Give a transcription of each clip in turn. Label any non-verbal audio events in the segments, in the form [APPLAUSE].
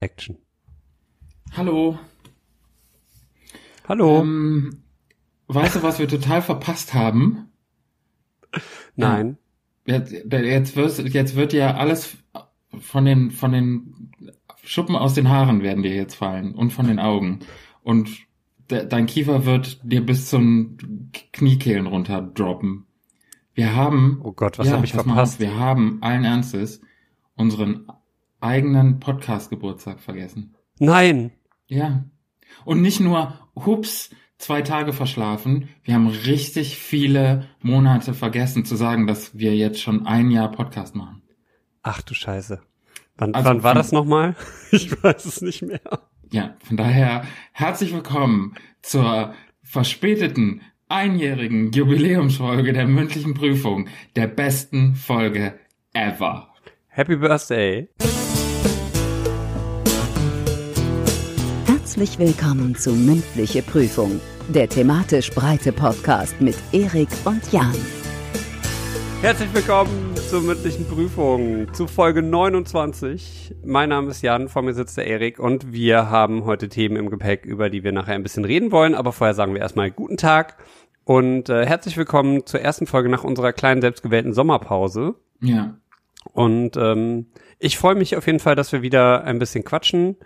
Action. Hallo. Hallo. Ähm, weißt du, was wir total verpasst haben? Nein. Jetzt, jetzt, wirst, jetzt wird ja alles von den, von den Schuppen aus den Haaren werden dir jetzt fallen und von den Augen. Und de, dein Kiefer wird dir bis zum Kniekehlen runter droppen. Wir haben. Oh Gott, was habe ich verpasst? Auf, wir haben allen Ernstes unseren eigenen Podcast-Geburtstag vergessen. Nein. Ja. Und nicht nur, hups, zwei Tage verschlafen. Wir haben richtig viele Monate vergessen zu sagen, dass wir jetzt schon ein Jahr Podcast machen. Ach du Scheiße. Wann, Also wann war das nochmal? [LAUGHS] Ich weiß es nicht mehr. Ja, von daher herzlich willkommen zur verspäteten einjährigen Jubiläumsfolge der mündlichen Prüfung, der besten Folge ever. Happy Birthday. Herzlich willkommen zu Mündliche Prüfung, der thematisch breite Podcast mit Erik und Jan. Herzlich willkommen zur mündlichen Prüfung, zu Folge 29. Mein Name ist Jan, vor mir sitzt der Erik und wir haben heute Themen im Gepäck, über die wir nachher ein bisschen reden wollen. Aber vorher sagen wir erstmal guten Tag und äh, herzlich willkommen zur ersten Folge nach unserer kleinen selbstgewählten Sommerpause. Ja. Und ähm, ich freue mich auf jeden Fall, dass wir wieder ein bisschen quatschen.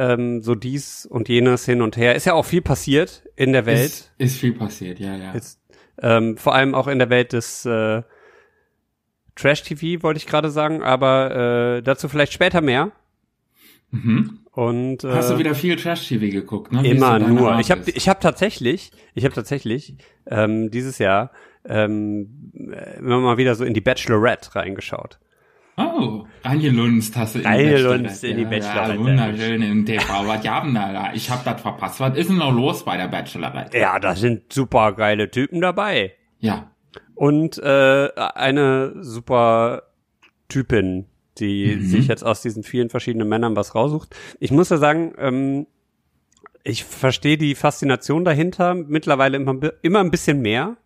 Ähm, so dies und jenes hin und her. Ist ja auch viel passiert in der Welt. Ist, ist viel passiert, ja, ja. Jetzt, ähm, vor allem auch in der Welt des äh, Trash-TV, wollte ich gerade sagen, aber äh, dazu vielleicht später mehr. Mhm. Und äh, Hast du wieder viel Trash-TV geguckt, ne? Wie immer nur. Ich habe ist. ich hab tatsächlich, ich habe tatsächlich ähm, dieses Jahr ähm, äh, immer mal wieder so in die Bachelorette reingeschaut. Oh, reingelunzt hast du in die Reingelunzt in die Bachelorette. Ja, wunderschön im TV. Was haben da da? Ich hab das verpasst. Was ist denn noch los bei der Bachelorette? Ja, da sind super geile Typen dabei. Ja. Und äh, eine super Typin, die Mhm. sich jetzt aus diesen vielen verschiedenen Männern was raussucht. Ich muss ja sagen, ähm, ich verstehe die Faszination dahinter mittlerweile immer, immer ein bisschen mehr.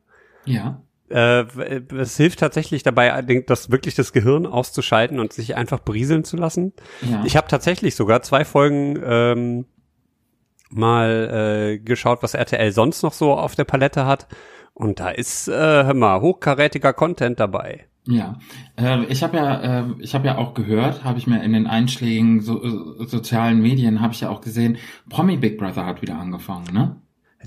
Ja. Äh, es hilft tatsächlich dabei, das wirklich das Gehirn auszuschalten und sich einfach berieseln zu lassen. Ja. Ich habe tatsächlich sogar zwei Folgen ähm, mal äh, geschaut, was RTL sonst noch so auf der Palette hat. Und da ist, äh, hör mal, hochkarätiger Content dabei. Ja, äh, ich habe ja, äh, ich habe ja auch gehört, habe ich mir in den einschlägigen so, äh, sozialen Medien habe ich ja auch gesehen, Promi Big Brother hat wieder angefangen, ne?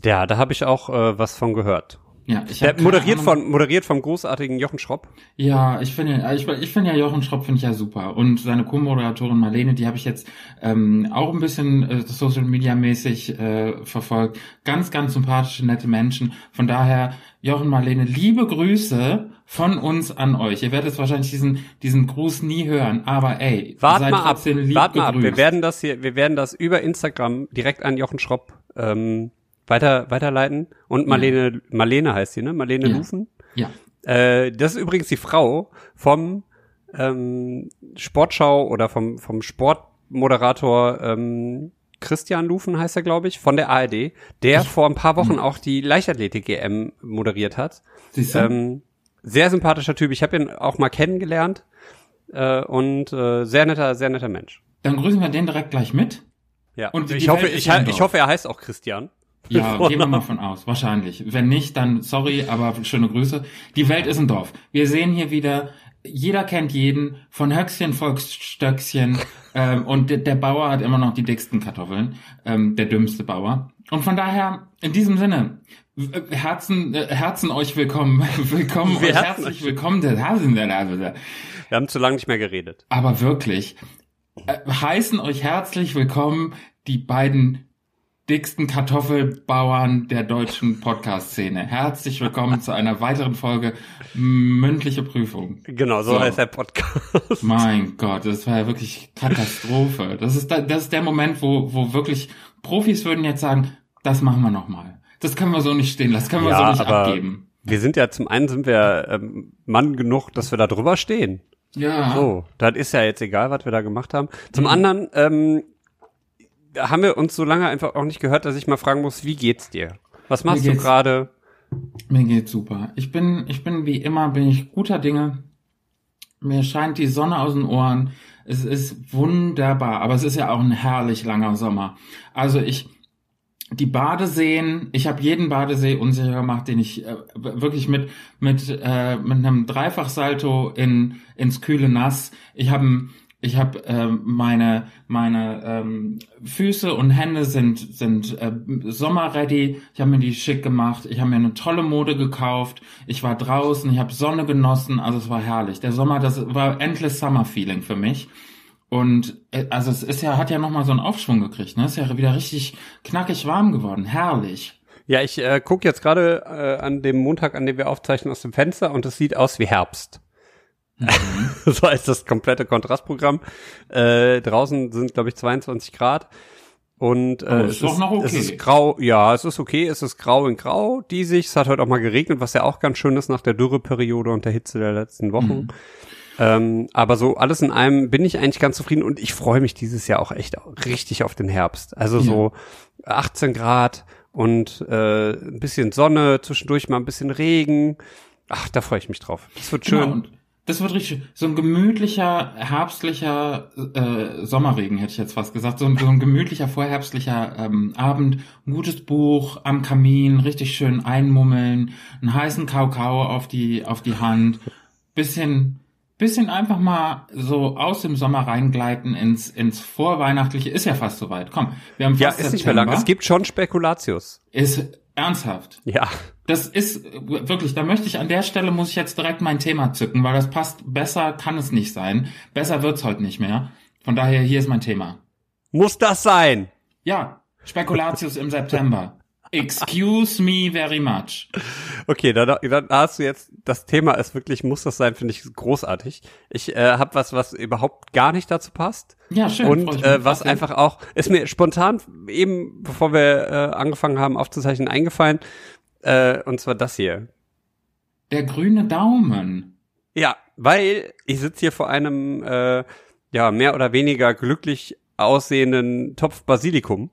Ja, da habe ich auch äh, was von gehört. Ja, ich Der moderiert Ahnung- von moderiert vom großartigen Jochen Schropp. Ja, ich finde, ich, ich finde ja Jochen Schropp finde ich ja super und seine Co-Moderatorin Marlene, die habe ich jetzt ähm, auch ein bisschen äh, Social Media mäßig äh, verfolgt. Ganz, ganz sympathische, nette Menschen. Von daher, Jochen Marlene, liebe Grüße von uns an euch. Ihr werdet wahrscheinlich diesen diesen Gruß nie hören, aber ey, Wart seid mal ab, wart mal ab. Wir werden das hier, wir werden das über Instagram direkt an Jochen Schropp ähm, weiter weiterleiten. Und Marlene, Marlene heißt sie, ne? Marlene Ja. Lufen. Ja. Äh, das ist übrigens die Frau vom ähm, Sportschau oder vom, vom Sportmoderator ähm, Christian Lufen heißt er, glaube ich, von der ARD, der vor ein paar Wochen auch die Leichtathletik-GM moderiert hat. Siehst du? Ähm, sehr sympathischer Typ. Ich habe ihn auch mal kennengelernt äh, und äh, sehr netter, sehr netter Mensch. Dann grüßen wir den direkt gleich mit. Ja. Und ich hoffe, ich, ja ich hoffe, er heißt auch Christian. Ja, gehen wir mal von aus. Wahrscheinlich. Wenn nicht, dann sorry, aber schöne Grüße. Die Welt ist ein Dorf. Wir sehen hier wieder, jeder kennt jeden, von Höchstchen, Volksstöckchen, [LAUGHS] ähm, und der, der Bauer hat immer noch die dicksten Kartoffeln, ähm, der dümmste Bauer. Und von daher, in diesem Sinne, w- Herzen, äh, Herzen euch willkommen, [LAUGHS] willkommen, Wir euch herzlich euch. willkommen. Wir haben zu lange nicht mehr geredet. Aber wirklich, äh, heißen euch herzlich willkommen die beiden dicksten Kartoffelbauern der deutschen Podcast-Szene. Herzlich willkommen zu einer weiteren Folge mündliche Prüfung. Genau, so, So. heißt der Podcast. Mein Gott, das war ja wirklich Katastrophe. Das ist, da, das ist der Moment, wo, wo wirklich Profis würden jetzt sagen, das machen wir nochmal. Das können wir so nicht stehen lassen, das können wir Ja, so nicht abgeben. Wir sind ja zum einen sind wir ähm, Mann genug, dass wir da drüber stehen. Ja. So, das ist ja jetzt egal, was wir da gemacht haben. Zum anderen ähm, haben wir uns so lange einfach auch nicht gehört, dass ich mal fragen muss, wie geht's dir? Was machst du gerade? Mir geht's super. Ich bin, ich bin wie immer, bin ich guter Dinge. Mir scheint die Sonne aus den Ohren. Es ist wunderbar, aber es ist ja auch ein herrlich langer Sommer. Also ich, die Badeseen, ich habe jeden Badesee unsicher gemacht, den ich äh, wirklich mit mit äh, mit einem Dreifachsalto in ins kühle Nass. Ich habe ich habe äh, meine meine ähm, Füße und Hände sind sind äh, sommerready. Ich habe mir die schick gemacht. Ich habe mir eine tolle Mode gekauft. Ich war draußen. Ich habe Sonne genossen. Also es war herrlich. Der Sommer, das war endless Summer Feeling für mich. Und äh, also es ist ja, hat ja nochmal so einen Aufschwung gekriegt, ne? Ist ja wieder richtig knackig warm geworden. Herrlich. Ja, ich äh, gucke jetzt gerade äh, an dem Montag, an dem wir aufzeichnen, aus dem Fenster und es sieht aus wie Herbst. Mhm. [LAUGHS] so ist das komplette Kontrastprogramm. Äh, draußen sind, glaube ich, 22 Grad. Und äh, es, ist, okay. es ist grau, ja, es ist okay, es ist grau in grau, diesig. Es hat heute auch mal geregnet, was ja auch ganz schön ist nach der Dürreperiode und der Hitze der letzten Wochen. Mhm. Ähm, aber so alles in allem bin ich eigentlich ganz zufrieden und ich freue mich dieses Jahr auch echt richtig auf den Herbst. Also ja. so 18 Grad und äh, ein bisschen Sonne, zwischendurch mal ein bisschen Regen. Ach, da freue ich mich drauf. Das wird schön. Genau, das wird richtig, so ein gemütlicher, herbstlicher äh, Sommerregen, hätte ich jetzt fast gesagt. So ein, so ein gemütlicher, vorherbstlicher ähm, Abend, ein gutes Buch am Kamin, richtig schön einmummeln, einen heißen Kakao auf die, auf die Hand, bisschen bisschen einfach mal so aus dem Sommer reingleiten ins, ins Vorweihnachtliche. Ist ja fast soweit. Komm, wir haben fast Ja, ist September. nicht mehr lang. Es gibt schon Spekulatius. Ist ernsthaft. Ja. Das ist wirklich, da möchte ich an der Stelle muss ich jetzt direkt mein Thema zücken, weil das passt besser kann es nicht sein. Besser wird's heute nicht mehr. Von daher hier ist mein Thema. Muss das sein? Ja, Spekulatius im September. Excuse me very much. Okay, dann, dann hast du jetzt, das Thema ist wirklich, muss das sein, finde ich großartig. Ich äh, habe was, was überhaupt gar nicht dazu passt. Ja, schön. Und äh, was einfach auch, ist mir spontan eben, bevor wir äh, angefangen haben aufzuzeichnen, eingefallen, äh, und zwar das hier. Der grüne Daumen. Ja, weil ich sitze hier vor einem, äh, ja, mehr oder weniger glücklich aussehenden Topf Basilikum.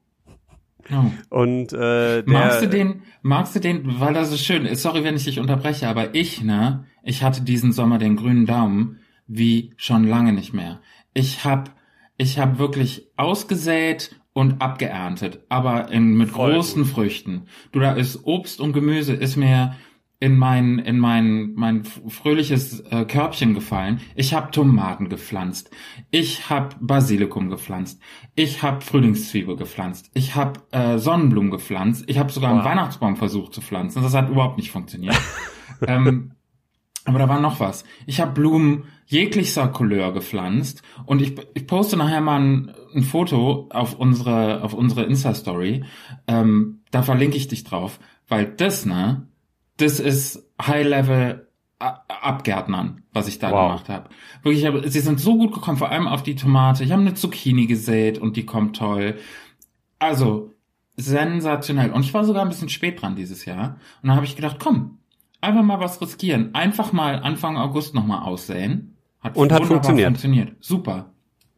Oh. Und äh, der, magst du den, magst du den, weil das so schön ist, sorry, wenn ich dich unterbreche, aber ich, ne, ich hatte diesen Sommer den grünen Daumen wie schon lange nicht mehr. Ich hab, ich hab wirklich ausgesät und abgeerntet, aber in, mit Voll großen gut. Früchten. Du, da ist Obst und Gemüse, ist mir in mein in mein mein fröhliches äh, Körbchen gefallen. Ich habe Tomaten gepflanzt. Ich habe Basilikum gepflanzt. Ich habe Frühlingszwiebel gepflanzt. Ich habe äh, Sonnenblumen gepflanzt. Ich habe sogar wow. einen Weihnachtsbaum versucht zu pflanzen. Das hat überhaupt nicht funktioniert. [LAUGHS] ähm, aber da war noch was. Ich habe Blumen jeglicher Couleur gepflanzt und ich, ich poste nachher mal ein, ein Foto auf unsere auf unsere Insta Story. Ähm, da verlinke ich dich drauf, weil das ne das ist High-Level Abgärtnern, was ich da wow. gemacht habe. Wirklich, hab, sie sind so gut gekommen, vor allem auf die Tomate. Ich habe eine Zucchini gesät und die kommt toll. Also, sensationell. Und ich war sogar ein bisschen spät dran dieses Jahr. Und dann habe ich gedacht, komm, einfach mal was riskieren. Einfach mal Anfang August nochmal aussäen. Hat und hat funktioniert. funktioniert. Super.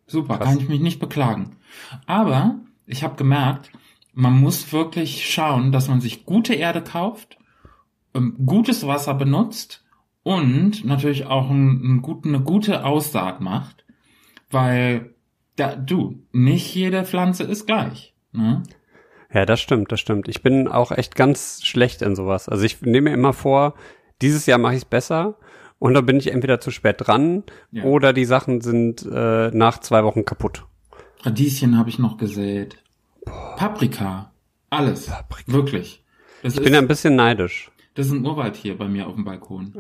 Super, Krass. kann ich mich nicht beklagen. Aber ich habe gemerkt, man muss wirklich schauen, dass man sich gute Erde kauft gutes Wasser benutzt und natürlich auch ein, ein gut, eine gute Aussaat macht, weil da, du, nicht jede Pflanze ist gleich. Ne? Ja, das stimmt, das stimmt. Ich bin auch echt ganz schlecht in sowas. Also ich nehme mir immer vor, dieses Jahr mache ich es besser und dann bin ich entweder zu spät dran ja. oder die Sachen sind äh, nach zwei Wochen kaputt. Radieschen habe ich noch gesät. Boah. Paprika. Alles. Paprika. Wirklich. Das ich bin ein bisschen neidisch. Das ist ein Urwald hier bei mir auf dem Balkon.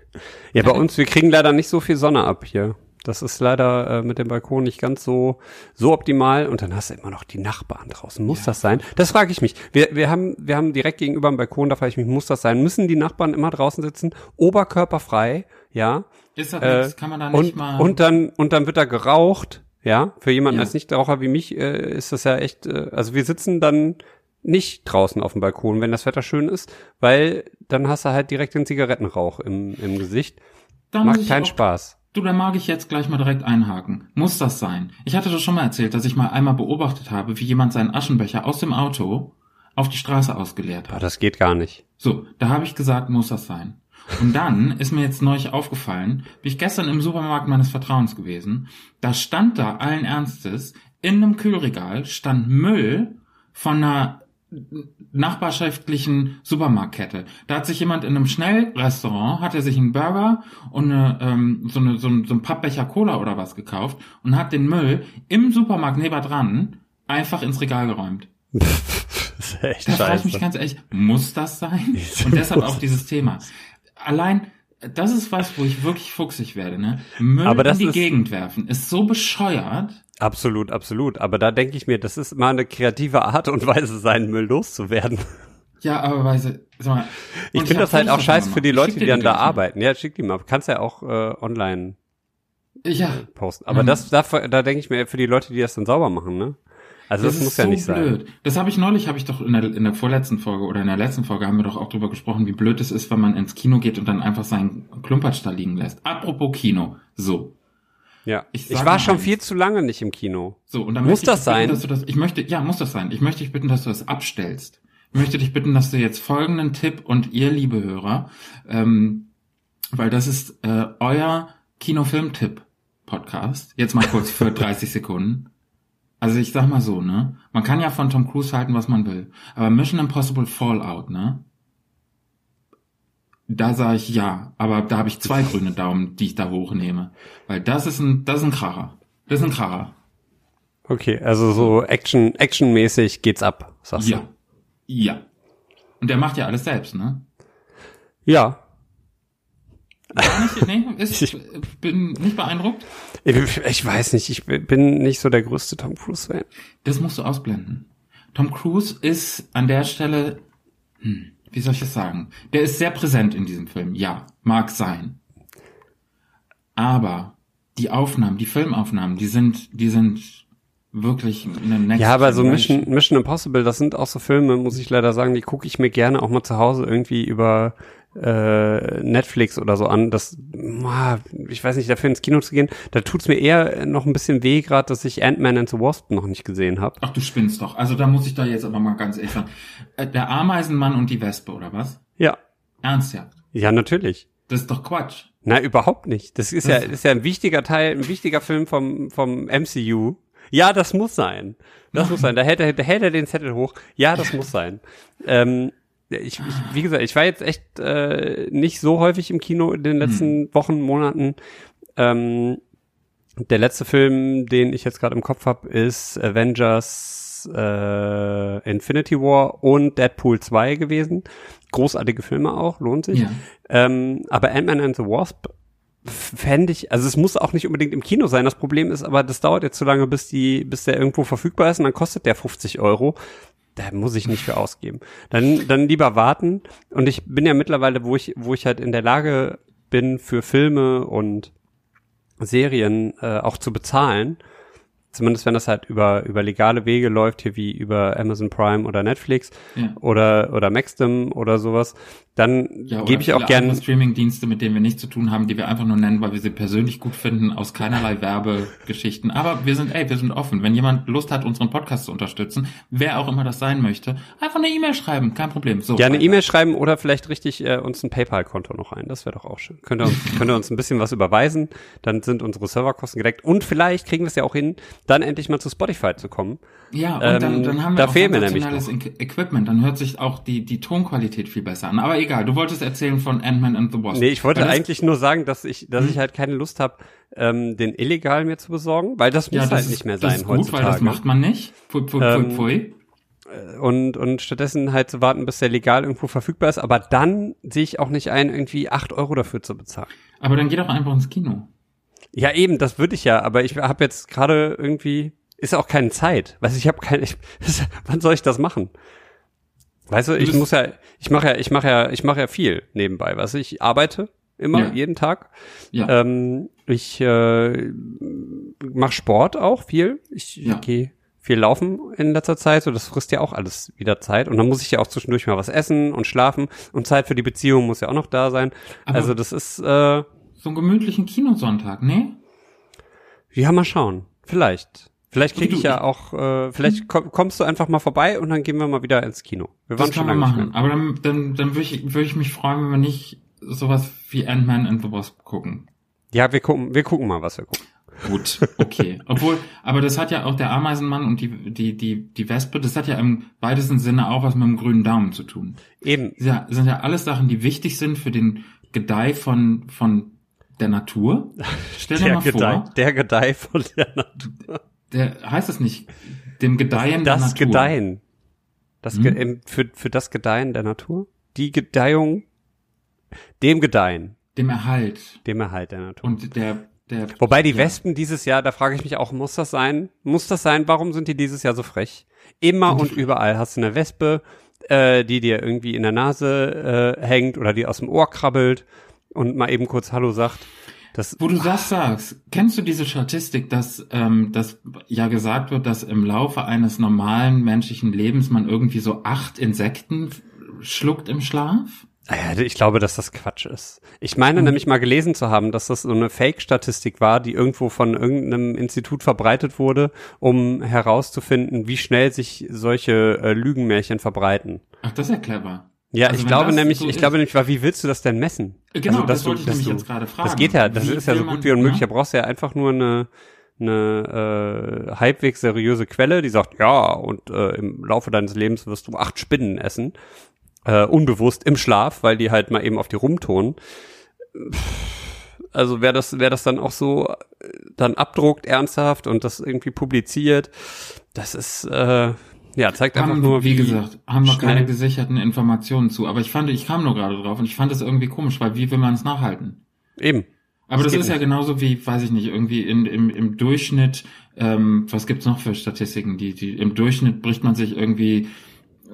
[LAUGHS] ja, bei uns, wir kriegen leider nicht so viel Sonne ab hier. Das ist leider äh, mit dem Balkon nicht ganz so so optimal. Und dann hast du immer noch die Nachbarn draußen. Muss ja. das sein? Das frage ich mich. Wir, wir haben wir haben direkt gegenüber dem Balkon. Da frage ich mich, muss das sein? Müssen die Nachbarn immer draußen sitzen, oberkörperfrei? Ja. Ist das äh, nichts? Kann man da nicht und, mal? Und dann und dann wird da geraucht. Ja. Für jemanden ja. als Nichtraucher wie mich äh, ist das ja echt. Äh, also wir sitzen dann nicht draußen auf dem Balkon, wenn das Wetter schön ist, weil dann hast du halt direkt den Zigarettenrauch im, im Gesicht. Da Macht keinen auch, Spaß. Du, da mag ich jetzt gleich mal direkt einhaken. Muss das sein? Ich hatte doch schon mal erzählt, dass ich mal einmal beobachtet habe, wie jemand seinen Aschenbecher aus dem Auto auf die Straße ausgeleert hat. Aber das geht gar nicht. So, da habe ich gesagt, muss das sein. Und dann [LAUGHS] ist mir jetzt neulich aufgefallen, bin ich gestern im Supermarkt meines Vertrauens gewesen, da stand da allen Ernstes, in einem Kühlregal stand Müll von einer nachbarschaftlichen Supermarktkette. Da hat sich jemand in einem Schnellrestaurant, hat er sich einen Burger und eine, ähm, so, eine, so, ein, so ein Pappbecher Cola oder was gekauft und hat den Müll im Supermarkt nebendran einfach ins Regal geräumt. das ist echt Da frage ich mich ganz ehrlich, muss das sein? [LAUGHS] Und deshalb auch dieses Thema. Allein, das ist was, wo ich wirklich fuchsig werde, ne? Müll in die ist- Gegend werfen ist so bescheuert. Absolut, absolut. Aber da denke ich mir, das ist mal eine kreative Art und Weise, seinen Müll loszuwerden. Ja, aber weißt sag mal. Ich finde das halt auch scheiße für die. Leute, die dann da mal. arbeiten. Ja, schick die mal. Kannst ja auch äh, online Ja, posten. Aber Mhm. das, da, da denke ich mir für die Leute, die das dann sauber machen, ne? Also das, das, muss ja so nicht sein. blöd. Das habe ich neulich, habe ich doch in der, in der vorletzten Folge oder in der letzten Folge haben wir doch auch drüber gesprochen, wie blöd es ist, wenn man ins Kino geht und dann einfach seinen Klumpertsch da liegen lässt. Apropos Kino. So. Ja. Ich Ich, war schon eins. viel zu lange nicht im Kino. So, und dann Muss möchte ich das dich bitten, sein? Dass du das, ich möchte, ja, muss das sein. Ich möchte dich bitten, dass du das abstellst. Ich möchte dich bitten, dass du jetzt folgenden Tipp und ihr, liebe Hörer, ähm, weil das ist äh, euer Kinofilm-Tipp-Podcast. Jetzt mal kurz für [LAUGHS] 30 Sekunden. Also ich sag mal so, ne? Man kann ja von Tom Cruise halten, was man will. Aber Mission Impossible Fallout, ne? Da sage ich ja, aber da habe ich zwei grüne Daumen, die ich da hochnehme. Weil das ist ein, das ist ein Kracher. Das ist ein Kracher. Okay, also so Action, actionmäßig geht's ab, sagst Ja. Ja. Und der macht ja alles selbst, ne? du? Ja. Gar nicht, nee, [LAUGHS] ist, Ich- bin nicht beeindruckt. Ich, ich weiß nicht, ich bin nicht so der größte Tom Cruise-Fan. Das musst du ausblenden. Tom Cruise ist an der Stelle, hm, wie soll ich es sagen? Der ist sehr präsent in diesem Film. Ja, mag sein. Aber die Aufnahmen, die Filmaufnahmen, die sind, die sind wirklich eine Next Ja, aber so. Mission, Mission Impossible, das sind auch so Filme, muss ich leider sagen, die gucke ich mir gerne auch mal zu Hause irgendwie über äh, Netflix oder so an. Das, ah, ich weiß nicht, dafür ins Kino zu gehen, da tut's mir eher noch ein bisschen weh, gerade, dass ich Ant-Man and the Wasp noch nicht gesehen habe. Ach, du spinnst doch. Also da muss ich da jetzt aber mal ganz ehrlich sagen. Äh, Der Ameisenmann und die Wespe, oder was? Ja, Ernsthaft? ja, natürlich. Das ist doch Quatsch. Na, überhaupt nicht. Das ist ja, Das- ist ja ein wichtiger Teil, ein wichtiger Film vom, vom MCU. Ja, das muss sein. Das muss sein. Da hält er, da hält er den Zettel hoch. Ja, das muss sein. Ähm, ich, ich, wie gesagt, ich war jetzt echt äh, nicht so häufig im Kino in den letzten Wochen, Monaten. Ähm, der letzte Film, den ich jetzt gerade im Kopf habe, ist Avengers äh, Infinity War und Deadpool 2 gewesen. Großartige Filme auch, lohnt sich. Ja. Ähm, aber Ant-Man and the Wasp fände ich, also es muss auch nicht unbedingt im Kino sein. Das Problem ist aber, das dauert jetzt so lange, bis die, bis der irgendwo verfügbar ist und dann kostet der 50 Euro. Da muss ich nicht für ausgeben. Dann, dann lieber warten. Und ich bin ja mittlerweile, wo ich, wo ich halt in der Lage bin, für Filme und Serien äh, auch zu bezahlen. Zumindest wenn das halt über, über legale Wege läuft, hier wie über Amazon Prime oder Netflix Ja. oder, oder Maxdom oder sowas, dann Ja, gebe ich auch gern, Streaming-Dienste, mit denen wir nichts zu tun haben, die wir einfach nur nennen, weil wir sie persönlich gut finden, aus keinerlei Werbegeschichten. Aber wir sind, ey, wir sind offen. Wenn jemand Lust hat, unseren Podcast zu unterstützen, wer auch immer das sein möchte, einfach eine E-Mail schreiben, kein Problem. So, Ja, eine. E-Mail schreiben oder vielleicht richtig äh, uns ein PayPal-Konto noch ein. Das wäre doch auch schön. Könnt ihr, uns, könnt ihr uns ein bisschen was überweisen, dann sind unsere Serverkosten gedeckt und vielleicht kriegen wir es ja auch hin, dann endlich mal zu Spotify zu kommen. Ja, und Ähm, dann, dann haben da wir auch nämlich sensationelles E- Equipment. Dann hört sich auch die, die Tonqualität viel besser an. Aber egal, du wolltest erzählen von Ant-Man and the Wasp. Nee, ich wollte das- eigentlich nur sagen, dass ich, dass ich halt keine Lust habe, ähm, den illegal mir zu besorgen, weil das muss ja, das halt ist, nicht mehr das sein ist gut, heutzutage. weil das macht man nicht. Pfui, pfui, pfui, Ähm, pfui. und, und stattdessen halt zu warten, bis der legal irgendwo verfügbar ist, aber dann sehe ich auch nicht ein, irgendwie acht Euro dafür zu bezahlen. Aber dann geh doch einfach ins Kino. Ja, eben, das würde ich ja, aber ich habe jetzt gerade irgendwie, ist auch keine Zeit. Weißt du, ich habe keine, ich, [LAUGHS] wann soll ich das machen? Weißt du, ich muss ja, ich mache ja, ich mache ja, ich mache ja viel nebenbei, weißt du, ich arbeite immer, Ja. jeden Tag. Ja. Ähm, ich äh, mache Sport auch viel. Ich Ja. gehe viel laufen in letzter Zeit, so das frisst ja auch alles wieder Zeit. Und dann muss ich ja auch zwischendurch mal was essen und schlafen und Zeit für die Beziehung muss ja auch noch da sein. Aber- also das ist, äh, So einen gemütlichen Kinosonntag, ne? ja, mal schauen. Vielleicht. Vielleicht kriege Du, ich ja auch, äh, vielleicht komm, kommst du einfach mal vorbei und dann gehen wir mal wieder ins Kino. Wir waren Das schon kann man lange nicht machen. Aber dann, dann, dann würde ich, würde ich mich freuen, wenn wir nicht sowas wie Ant-Man and the Wasp gucken? Ja, wir gucken, wir gucken mal, was wir gucken. Gut, okay. [LAUGHS] Obwohl, aber das hat ja auch der Ameisenmann und die, die, die, die Wespe, das hat ja im weitesten Sinne auch was mit dem grünen Daumen zu tun. Eben. Ja, sind ja alles Sachen, die wichtig sind für den Gedeih von, von der Natur. Stell dir Der mal Gedeih, vor, der Gedeih von der Natur. der heißt es nicht, dem Gedeihen der Das Natur. Gedeihen. Das Hm? Ge im- für, für das Gedeihen der Natur? Die Gedeihung, dem Gedeihen, Dem Erhalt. dem Erhalt der Natur. Und der, der. Wobei die ja. Wespen dieses Jahr, da frage ich mich auch, muss das sein? Muss das sein? Warum sind die dieses Jahr so frech? Immer und überall hast du eine Wespe, äh, die dir irgendwie in der Nase äh, hängt oder die aus dem Ohr krabbelt und mal eben kurz Hallo sagt. Das, Wo du das sagst, kennst du diese Statistik, dass, ähm, dass ja gesagt wird, dass im Laufe eines normalen menschlichen Lebens man irgendwie so acht Insekten schluckt im Schlaf? Ah ich glaube, dass das Quatsch ist. Ich meine nämlich mal gelesen zu haben, dass das so eine Fake-Statistik war, die irgendwo von irgendeinem Institut verbreitet wurde, um herauszufinden, wie schnell sich solche äh, Lügenmärchen verbreiten. Ach, das ist ja clever. Ja, Also ich glaube das nämlich, so ich glaube nämlich, wie willst du das denn messen? Also, Genau, das dass wollte ich dass nämlich jetzt gerade fragen. Das geht ja, das Wie ist ja so gut wie unmöglich. ne? Da brauchst du ja einfach nur eine, eine äh, halbwegs seriöse Quelle, die sagt, ja, und äh, im Laufe deines Lebens wirst du acht Spinnen essen, äh, unbewusst im Schlaf, weil die halt mal eben auf die rumtonen. Also wer das, wer das dann auch so äh, dann abdruckt ernsthaft und das irgendwie publiziert, das ist äh, ja zeigt einfach haben, nur, wie gesagt, haben wir keine gesicherten Informationen zu. Aber ich fand, ich kam nur gerade drauf und ich fand es irgendwie komisch, weil wie will man es nachhalten? eben. Aber Das das, ist ja nicht. genauso wie, weiß ich nicht, irgendwie in, im, im Durchschnitt, ähm, was gibt's noch für Statistiken? Die, die, Im Durchschnitt bricht man sich irgendwie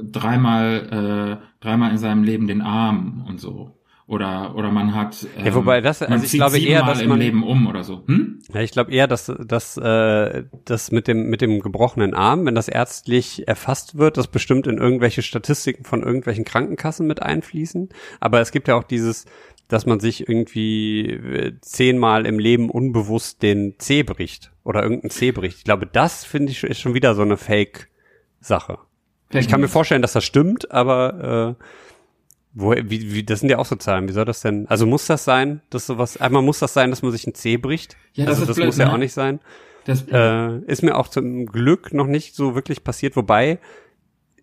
dreimal, äh, dreimal in seinem Leben den Arm und so. Oder, oder man hat, ähm, Ja, wobei das- also ich glaube eher, dass im man- Leben um oder so. Hm? Ja, ich glaube eher, dass dass äh, das mit dem mit dem gebrochenen Arm, wenn das ärztlich erfasst wird, das bestimmt in irgendwelche Statistiken von irgendwelchen Krankenkassen mit einfließen. Aber es gibt ja auch dieses, dass man sich irgendwie äh, zehnmal im Leben unbewusst den Zeh bricht oder irgendein Zeh bricht. Ich glaube, das finde ich ist schon wieder so eine Fake-Sache. Ich kann mir vorstellen, dass das stimmt, aber äh, wo, wie, wie, das sind ja auch so Zahlen. Wie soll das denn? Also muss das sein, dass sowas, einmal muss das sein, dass man sich ein Zeh bricht? Ja, das also das blöd, muss ja ne? auch nicht sein. Das, Äh, ist mir auch zum Glück noch nicht so wirklich passiert, wobei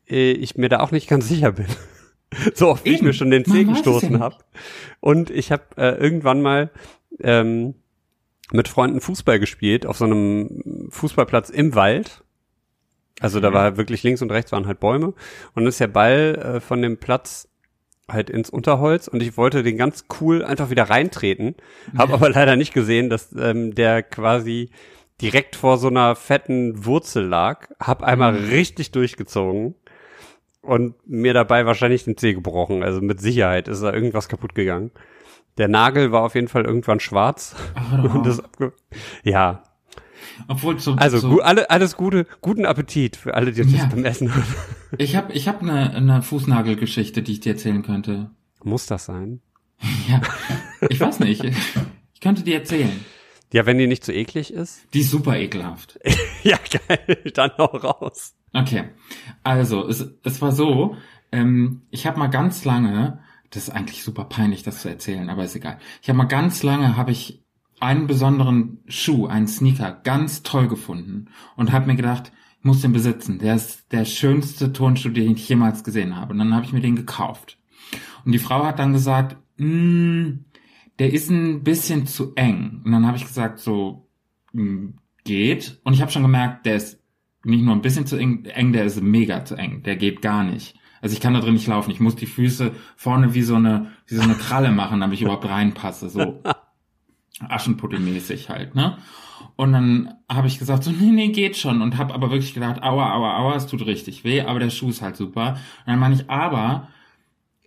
äh, ich mir da auch nicht ganz [LAUGHS] sicher bin. so oft wie ich mir schon den Zeh es gestoßen ja habe. Und ich habe äh, irgendwann mal ähm, mit Freunden Fußball gespielt auf so einem Fußballplatz im Wald. Also da war wirklich links und rechts waren halt Bäume und dann ist der Ball äh, von dem Platz halt ins Unterholz und ich wollte den ganz cool einfach wieder reintreten, habe aber leider nicht gesehen, dass ähm, der quasi direkt vor so einer fetten Wurzel lag, hab einmal Mhm. richtig durchgezogen und mir dabei wahrscheinlich den Zeh gebrochen. Also mit Sicherheit ist da irgendwas kaputt gegangen. Der Nagel war auf jeden Fall irgendwann schwarz. [LAUGHS] Abge ja, obwohl so, also so, gu alle, alles Gute, guten Appetit für alle, die das Ja. beim Essen hören. ich habe ich hab eine, eine Fußnagelgeschichte, die ich dir erzählen könnte. Muss das sein? [LAUGHS] Ja, ich weiß nicht. Ich könnte dir erzählen. Ja, wenn die nicht zu eklig ist. Die ist super ekelhaft. [LAUGHS] ja, geil, dann auch raus. Okay, also es, es war so, ähm, ich habe mal ganz lange, das ist eigentlich super peinlich, das zu erzählen, aber ist egal. Ich habe mal ganz lange, habe ich einen besonderen Schuh, einen Sneaker, ganz toll gefunden und habe mir gedacht, ich muss den besitzen. Der ist der schönste Turnschuh, den ich jemals gesehen habe. Und dann habe ich mir den gekauft. Und die Frau hat dann gesagt, "Mm, der ist ein bisschen zu eng. Und dann habe ich gesagt, so "Mm, geht. Und ich habe schon gemerkt, der ist nicht nur ein bisschen zu eng, eng, der ist mega zu eng. Der geht gar nicht. Also ich kann da drin nicht laufen. Ich muss die Füße vorne wie so eine, wie so eine Kralle machen, damit ich überhaupt reinpasse. So [LAUGHS] Aschenputtel-mäßig halt, ne? Und dann habe ich gesagt, so, nee, nee, geht schon. Und habe aber wirklich gedacht, aua, aua, aua, es tut richtig weh, aber der Schuh ist halt super. Und dann meine ich, aber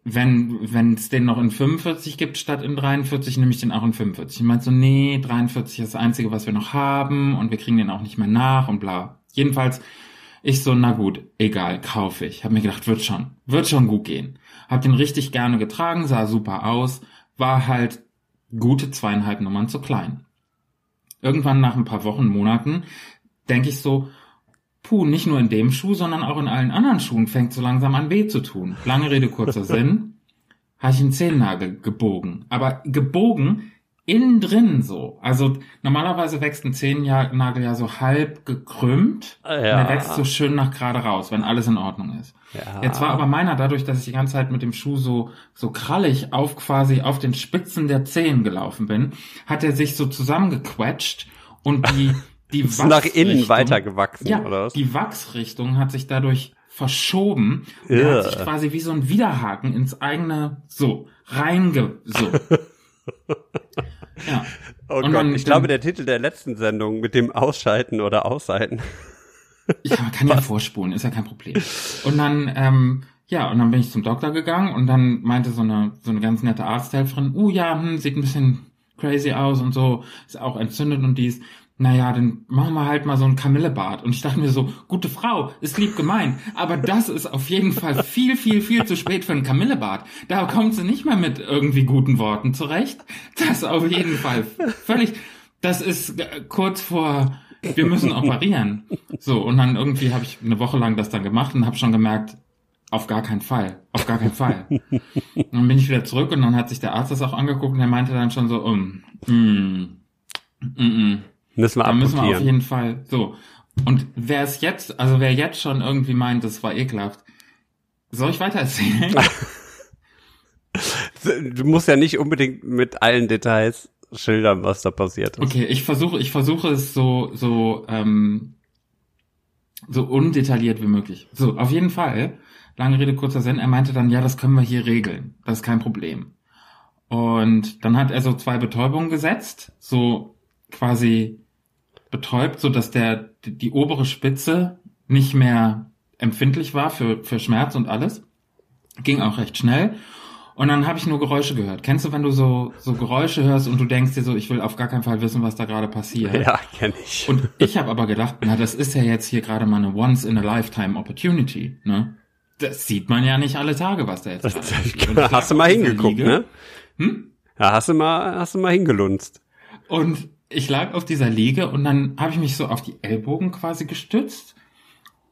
wenn es den noch in 45 gibt statt in 43, nehme ich den auch in 45. Ich meinte so, nee, 43 ist das Einzige, was wir noch haben und wir kriegen den auch nicht mehr nach und bla. Jedenfalls, ich so, na gut, egal, kaufe ich. Hab mir gedacht, wird schon, wird schon gut gehen. Hab den richtig gerne getragen, sah super aus, war halt gute zweieinhalb Nummern zu klein. Irgendwann nach ein paar Wochen, Monaten, denke ich so, puh, nicht nur in dem Schuh, sondern auch in allen anderen Schuhen fängt so langsam an weh zu tun. Lange Rede, kurzer [LAUGHS] Sinn. habe ich einen Zehennagel gebogen. Aber gebogen innen drin so. Also normalerweise wächst ein Zehennagel ja so halb gekrümmt. Ja. Und der wächst so schön nach gerade raus, wenn alles in Ordnung ist. Ja. Jetzt war aber meiner dadurch, dass ich die ganze Zeit mit dem Schuh so, so krallig auf quasi auf den Spitzen der Zehen gelaufen bin, hat er sich so zusammengequetscht und die, [LAUGHS] die Ist nach innen Wachsrichtung- weitergewachsen, ja, oder was? die Wachsrichtung hat sich dadurch verschoben. Der Ugh. hat sich quasi wie so ein Widerhaken ins eigene, so, reinge, so. [LAUGHS] ja. Oh Und Gott, ich glaube, der Titel der letzten Sendung mit dem Ausschalten oder Aushalten. Ja, man kann ja vorspulen, ist ja kein Problem. Und dann, ähm, ja, und dann bin ich zum Doktor gegangen und dann meinte so eine, so eine ganz nette Arzthelferin, uh ja, hm, sieht ein bisschen crazy aus und so, ist auch entzündet und dies. Naja, dann machen wir halt mal so ein Kamillebad. Und ich dachte mir so, gute Frau, ist lieb gemeint, aber das ist auf jeden Fall viel, viel, viel zu spät für ein Kamillebad. Da kommt sie nicht mehr mit irgendwie guten Worten zurecht. Das auf jeden Fall völlig, das ist äh, kurz vor, wir müssen operieren. So, und dann irgendwie habe ich eine Woche lang das dann gemacht und habe schon gemerkt, auf gar keinen Fall, auf gar keinen Fall. Und dann bin ich wieder zurück und dann hat sich der Arzt das auch angeguckt und er meinte dann schon so, um, mm, mm, mm. Müssen wir Da müssen wir auf jeden Fall so. Und wer es jetzt, also wer jetzt schon irgendwie meint, das war ekelhaft, soll ich weiter erzählen? [LAUGHS] Du musst ja nicht unbedingt mit allen Details schildern, was da passiert ist. Okay, ich versuche, ich versuche es so, so, ähm, so undetailliert wie möglich. So, auf jeden Fall, lange Rede, kurzer Sinn, er meinte dann, ja, das können wir hier regeln. Das ist kein Problem. Und dann hat er so zwei Betäubungen gesetzt, so quasi betäubt, so dass der, die, obere Spitze nicht mehr empfindlich war für, für Schmerz und alles. Ging auch recht schnell. Und dann habe ich nur Geräusche gehört. Kennst du, wenn du so, so Geräusche hörst und du denkst dir so, ich will auf gar keinen Fall wissen, was da gerade passiert? Ja, kenne ich. Und ich habe aber gedacht, na, das ist ja jetzt hier gerade mal eine Once-in-a-Lifetime-Opportunity, ne? Das sieht man ja nicht alle Tage, was da jetzt passiert. Ich [LAUGHS] hast du mal hingeguckt, ne? Hm? Ja, hast du mal, hast du mal hingelunzt. Und ich lag auf dieser Liege und dann habe ich mich so auf die Ellbogen quasi gestützt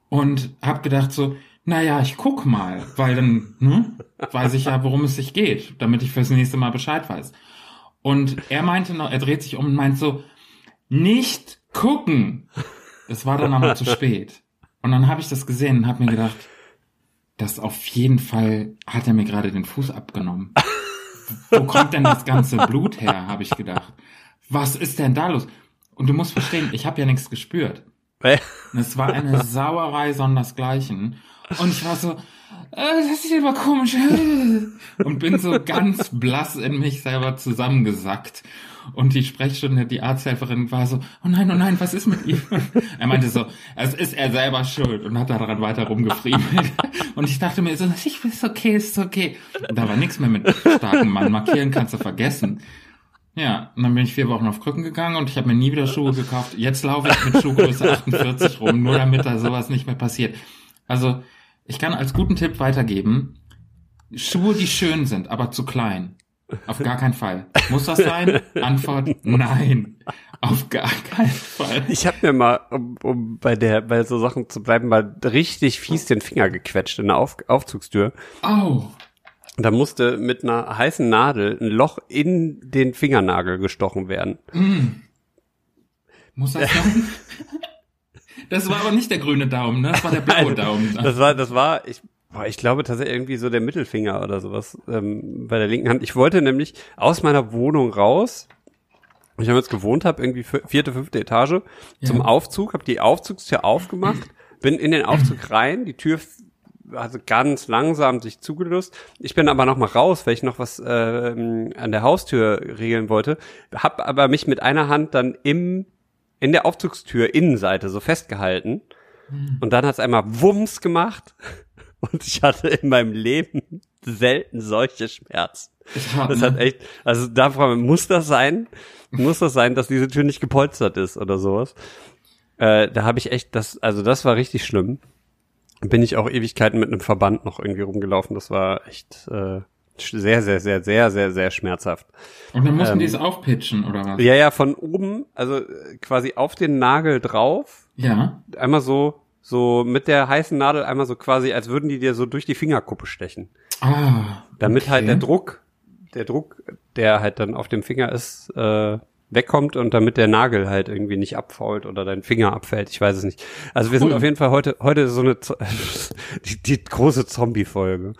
und habe gedacht so, naja, ich guck mal, weil dann ne, weiß ich ja, worum es sich geht, damit ich fürs nächste Mal Bescheid weiß. Und er meinte noch, er dreht sich um und meint so, nicht gucken. Das war dann aber zu spät. Und dann habe ich das gesehen und habe mir gedacht, das auf jeden Fall hat er mir gerade den Fuß abgenommen. Wo kommt denn das ganze Blut her, habe ich gedacht. Was ist denn da los? Und du musst verstehen, ich habe ja nichts gespürt. Und es war eine [LAUGHS] Sauerei sondersgleichen. Und ich war so, äh, das sieht aber komisch. [LAUGHS] Und bin so ganz blass in mich selber zusammengesackt. Und die Sprechstunde, die Arzthelferin war so, oh nein, oh nein, was ist mit ihm? [LAUGHS] Er meinte so, es ist er selber schuld und hat daran weiter rumgefriemelt. Und ich dachte mir so, ich ist okay, ist okay. Und da war nichts mehr mit starkem Mann. Markieren kannst du vergessen. Ja, und dann bin ich vier Wochen auf Krücken gegangen und ich habe mir nie wieder Schuhe gekauft. Jetzt laufe ich mit Schuhgröße [LAUGHS] 48 rum, nur damit da sowas nicht mehr passiert. Also, ich kann als guten Tipp weitergeben, Schuhe, die schön sind, aber zu klein. Auf gar keinen Fall. Muss das sein? Antwort, nein. Auf gar keinen Fall. ich habe mir mal, um, um bei der, bei so Sachen zu bleiben, mal richtig fies den Finger gequetscht in der Auf, Aufzugstür. Oh. Da musste mit einer heißen Nadel ein Loch in den Fingernagel gestochen werden. Muss das sein? Das war aber nicht der grüne Daumen, ne? Das war der blaue [LAUGHS] Daumen. Das war, das war, ich, boah, ich glaube tatsächlich irgendwie so der Mittelfinger oder sowas ähm, bei der linken Hand. Ich wollte nämlich aus meiner Wohnung raus. Ich habe jetzt gewohnt habe, irgendwie vier- vierte, fünfte Etage zum Ja. Aufzug, habe die Aufzugstür aufgemacht, bin in den Aufzug rein, die Tür also ganz langsam sich zugelöst. Ich bin aber noch mal raus, weil ich noch was ähm, an der Haustür regeln wollte, hab aber mich mit einer Hand dann im in der Aufzugstür Innenseite so festgehalten. Und dann hat's einmal Wumms gemacht. [LAUGHS] Und ich hatte in meinem Leben selten solche Schmerzen. Das hat echt, also da muss das sein? Muss das sein, dass diese Tür nicht gepolstert ist oder sowas? Äh, da habe ich echt, das, also das war richtig schlimm. Bin ich auch Ewigkeiten mit einem Verband noch irgendwie rumgelaufen. Das war echt äh, sehr, sehr, sehr, sehr, sehr, sehr schmerzhaft. Und dann mussten ähm, die es aufpitchen, oder was? Ja, ja, von oben, also äh, quasi auf den Nagel drauf, Ja. einmal so so mit der heißen Nadel einmal so quasi, als würden die dir so durch die Fingerkuppe stechen. Ah, Damit halt der Druck, der Druck, der halt dann auf dem Finger ist, äh, wegkommt und damit der Nagel halt irgendwie nicht abfault oder dein Finger abfällt. Ich weiß es nicht. Also wir sind Cool. auf jeden Fall heute, heute so eine, [LAUGHS] die, die große Zombie-Folge.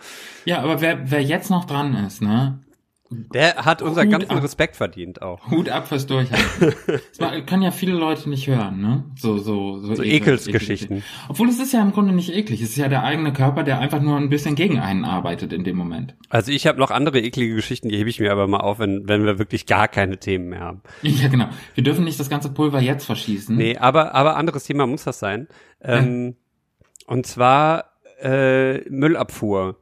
Ja, aber wer, wer jetzt noch dran ist, ne? Der hat unser Hut ganzen ab. Respekt verdient auch. Hut ab fürs Durchhalten. das können ja viele Leute nicht hören, ne? So, so, so, So Ekel- Ekelsgeschichten. Ekel- Obwohl es ist ja im Grunde nicht eklig. Es ist ja der eigene Körper, der einfach nur ein bisschen gegen einen arbeitet in dem Moment. Also ich habe noch andere eklige Geschichten, die hebe ich mir aber mal auf, wenn, wenn wir wirklich gar keine Themen mehr haben. [LAUGHS] Ja, genau. Wir dürfen nicht das ganze Pulver jetzt verschießen. Nee, aber, aber anderes Thema muss das sein. Ähm, Und zwar äh, Müllabfuhr.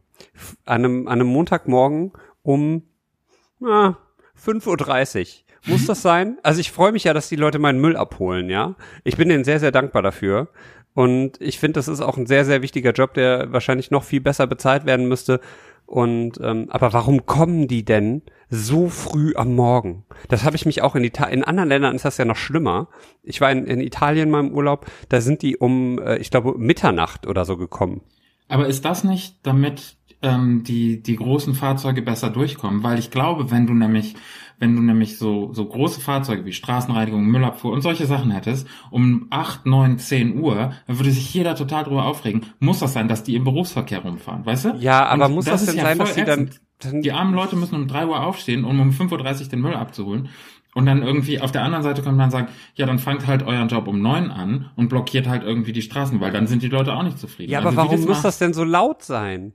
An einem, an einem Montagmorgen um na, 5.30 Uhr. Muss das sein? Also ich freue mich ja, dass die Leute meinen Müll abholen, ja. Ich bin denen sehr, sehr dankbar dafür. Und ich finde, das ist auch ein sehr, sehr wichtiger Job, der wahrscheinlich noch viel besser bezahlt werden müsste. Und ähm, aber warum kommen die denn so früh am Morgen? Das habe ich mich auch in Italien. In anderen Ländern ist das ja noch schlimmer. Ich war in, in Italien mal im Urlaub. Da sind die um, äh, ich glaube, Mitternacht oder so gekommen. Aber ist das nicht, damit ähm, die die großen Fahrzeuge besser durchkommen? Weil ich glaube, wenn du nämlich wenn du nämlich so so große Fahrzeuge wie Straßenreinigung, Müllabfuhr und solche Sachen hättest, um 8, 9, 10 Uhr, dann würde sich jeder total drüber aufregen. Muss das sein, dass die im Berufsverkehr rumfahren, weißt du? Ja, aber Und muss das, ist denn ja sein, dass die dann, dann Die armen Leute müssen um 3 Uhr aufstehen, um um 5.30 Uhr den Müll abzuholen. Und dann irgendwie auf der anderen Seite könnte man sagen, ja, dann fangt halt euren Job um 9 an und blockiert halt irgendwie die Straßen, weil dann sind die Leute auch nicht zufrieden. Ja, aber Also warum muss das denn so laut sein?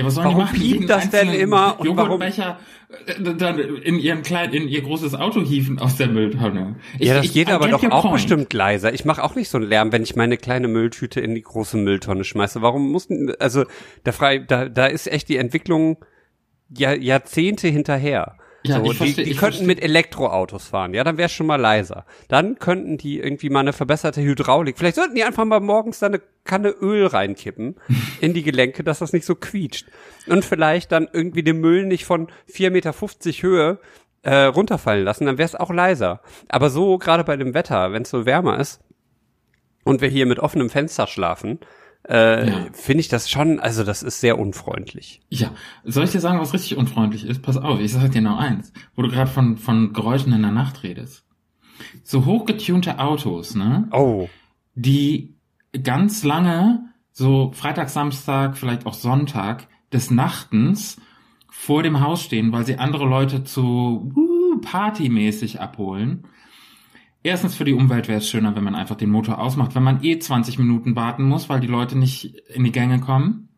Ja, was sollen Warum die machen? piept Jeden das denn immer und Joghurtbecher äh, dann in ihren kleinen, in ihr großes Auto hieven aus der Mülltonne. Ich- ja, das ich- geht I aber doch auch point. bestimmt leiser. Ich mache auch nicht so einen Lärm, wenn ich meine kleine Mülltüte in die große Mülltonne schmeiße. Warum mussten, also da frei, da, da ist echt die Entwicklung ja, Jahrzehnte hinterher. Ja, so, die, versteh- die könnten versteh- mit Elektroautos fahren, ja, dann wäre schon mal leiser. Dann könnten die irgendwie mal eine verbesserte Hydraulik. Vielleicht sollten die einfach mal morgens da eine Kanne Öl reinkippen [LAUGHS] in die Gelenke, dass das nicht so quietscht. Und vielleicht dann irgendwie den Müll nicht von 4,50 Meter Höhe äh, runterfallen lassen, dann wäre es auch leiser. Aber so gerade bei dem Wetter, wenn es so wärmer ist und wir hier mit offenem Fenster schlafen, äh, Ja. finde ich das schon, also das ist sehr unfreundlich. Ja, soll ich dir sagen, was richtig unfreundlich ist? Pass auf, ich sag dir noch eins, wo du gerade von, von Geräuschen in der Nacht redest. So hochgetunte Autos, ne? Oh. die ganz lange, so Freitag, Samstag, vielleicht auch Sonntag des Nachtens vor dem Haus stehen, weil sie andere Leute zu uh, partymäßig abholen. Erstens für die Umwelt wäre es schöner, wenn man einfach den Motor ausmacht, wenn man eh 20 Minuten warten muss, weil die Leute nicht in die Gänge kommen.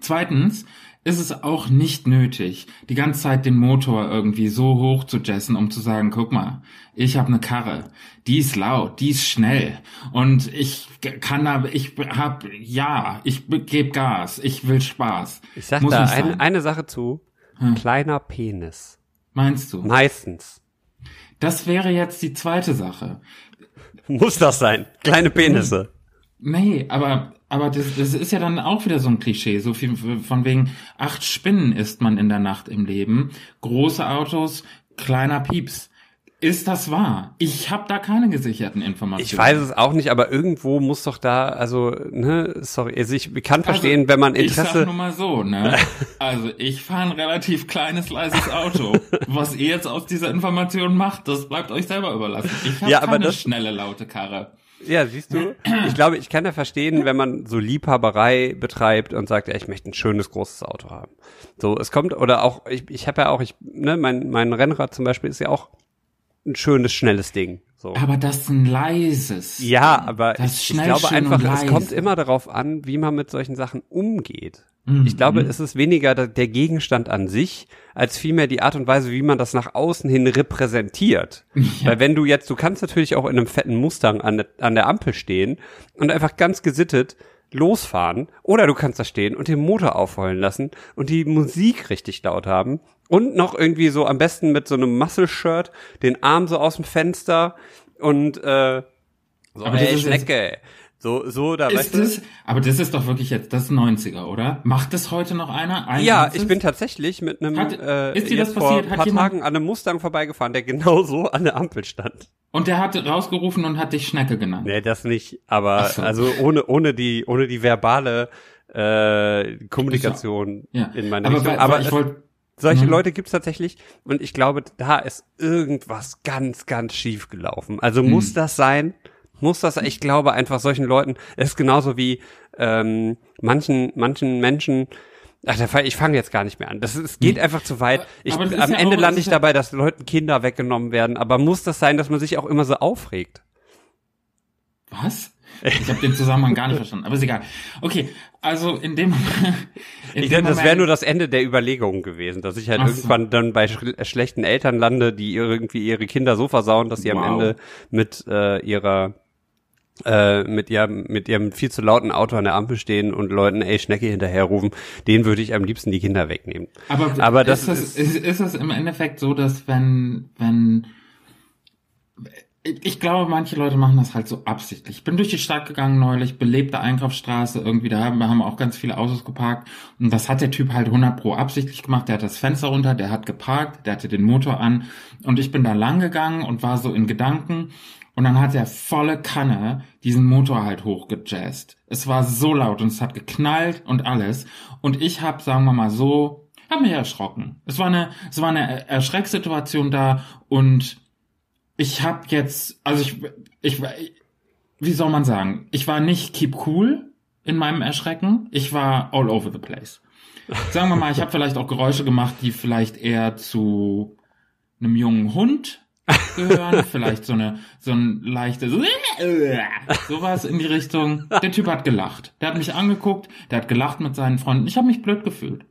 Zweitens ist es auch nicht nötig, die ganze Zeit den Motor irgendwie so hoch zu jessen, um zu sagen, guck mal, ich habe eine Karre, die ist laut, die ist schnell und ich kann aber, ich hab, ja, ich gebe Gas, ich will Spaß. Ich sag Muss da ein, eine Sache zu. Hm. Kleiner Penis. Meinst du? Meistens. Das wäre jetzt die zweite Sache. Muss das sein. Kleine Penisse. Nee, aber, aber das, das ist ja dann auch wieder so ein Klischee, so viel von wegen acht Spinnen isst man in der Nacht im Leben, große Autos, kleiner Pieps. Ist das wahr? Ich habe da keine gesicherten Informationen. Ich weiß es auch nicht, aber irgendwo muss doch da, also, ne, sorry, also ich kann verstehen, wenn man Ich sag Interesse. nur mal so, ne? [LAUGHS] Also ich fahre ein relativ kleines, leises Auto. Was ihr jetzt aus dieser Information macht, das bleibt euch selber überlassen. Ich habe Ja, aber keine das- schnelle, laute Karre. Ja, siehst du, ich glaube, ich kann ja verstehen, wenn man so Liebhaberei betreibt und sagt, ja, ich möchte ein schönes großes Auto haben. So, es kommt, oder auch, ich, ich habe ja auch, ich, ne, mein, mein Rennrad zum Beispiel ist ja auch ein schönes, schnelles Ding. So. Aber das ist ein leises. Ja, aber ich, ich glaube einfach, es kommt immer darauf an, wie man mit solchen Sachen umgeht. Mhm. Ich glaube, es ist weniger der Gegenstand an sich, als vielmehr die Art und Weise, wie man das nach außen hin repräsentiert. [LAUGHS] Weil wenn du jetzt, du kannst natürlich auch in einem fetten Mustang an, der- an der Ampel stehen und einfach ganz gesittet losfahren oder du kannst da stehen und den Motor aufheulen lassen und die Musik richtig laut haben und noch irgendwie so am besten mit so einem Muscle-Shirt den Arm so aus dem Fenster und äh, so, Aber ey, Schnecke. So, so, da Ist weißt du. das, aber das ist doch wirklich jetzt das 90er, oder? Macht das heute noch einer? Ein Ja, ganzes? ich bin tatsächlich mit einem Hat- äh, ist dir das jetzt vor passiert? ein Hat paar Tagen an einem Mustang vorbeigefahren, der [LAUGHS] genauso an der Ampel stand. Und der hat rausgerufen und hat dich Schnecke genannt. Nee, das nicht, aber so. also ohne ohne die ohne die verbale äh, Kommunikation Ja. in meine aber Richtung. weil, aber weil ich wollte, solche Mhm. Leute gibt's tatsächlich und ich glaube, da ist irgendwas ganz ganz schief gelaufen. Also Mhm. muss das sein? Muss das? Ich glaube einfach solchen Leuten. Ist genauso wie ähm, manchen manchen Menschen. Ach, da fang- ich fange jetzt gar nicht mehr an. Das es geht einfach zu weit. Ich, am ja Ende auch- lande ich dabei, dass Leuten Kinder weggenommen werden. Aber muss das sein, dass man sich auch immer so aufregt? was? Ich habe den Zusammenhang gar nicht verstanden, aber ist egal. Okay, also in dem, in Ich dem denke, das wäre nur das Ende der Überlegungen gewesen, dass ich halt Ach so. irgendwann dann bei schl schlechten Eltern lande, die irgendwie ihre Kinder so versauen, dass sie am Wow. Ende mit äh, ihrer äh, mit ihrem mit ihrem viel zu lauten Auto an der Ampel stehen und Leuten ey Schnecke hinterherrufen, denen würde ich am liebsten die Kinder wegnehmen. Aber, Aber das ist, das, ist, ist das im Endeffekt so, dass wenn, wenn, ich glaube, manche Leute machen das halt so absichtlich. Ich bin durch die Stadt gegangen neulich, belebte Einkaufsstraße, irgendwie, da haben, haben auch ganz viele Autos geparkt. Und das hat der Typ halt 100 pro absichtlich gemacht. Der hat das Fenster runter, der hat geparkt, der hatte den Motor an. Und ich bin da lang gegangen und war so in Gedanken. Und dann hat er volle Kanne diesen Motor halt hochgejazzt. Es war so laut und es hat geknallt und alles. Und ich habe, sagen wir mal so, hab mich erschrocken. Es war eine, es war eine Erschrecksituation da und ich habe jetzt, also ich, ich, wie soll man sagen, ich war nicht keep cool in meinem Erschrecken. Ich war all over the place. Sagen wir mal, ich habe vielleicht auch Geräusche gemacht, die vielleicht eher zu einem jungen Hund gehören, [LAUGHS] vielleicht so eine so ein leichtes [LAUGHS] sowas in die Richtung. Der Typ hat gelacht. Der hat mich angeguckt, der hat gelacht mit seinen Freunden. Ich habe mich blöd gefühlt.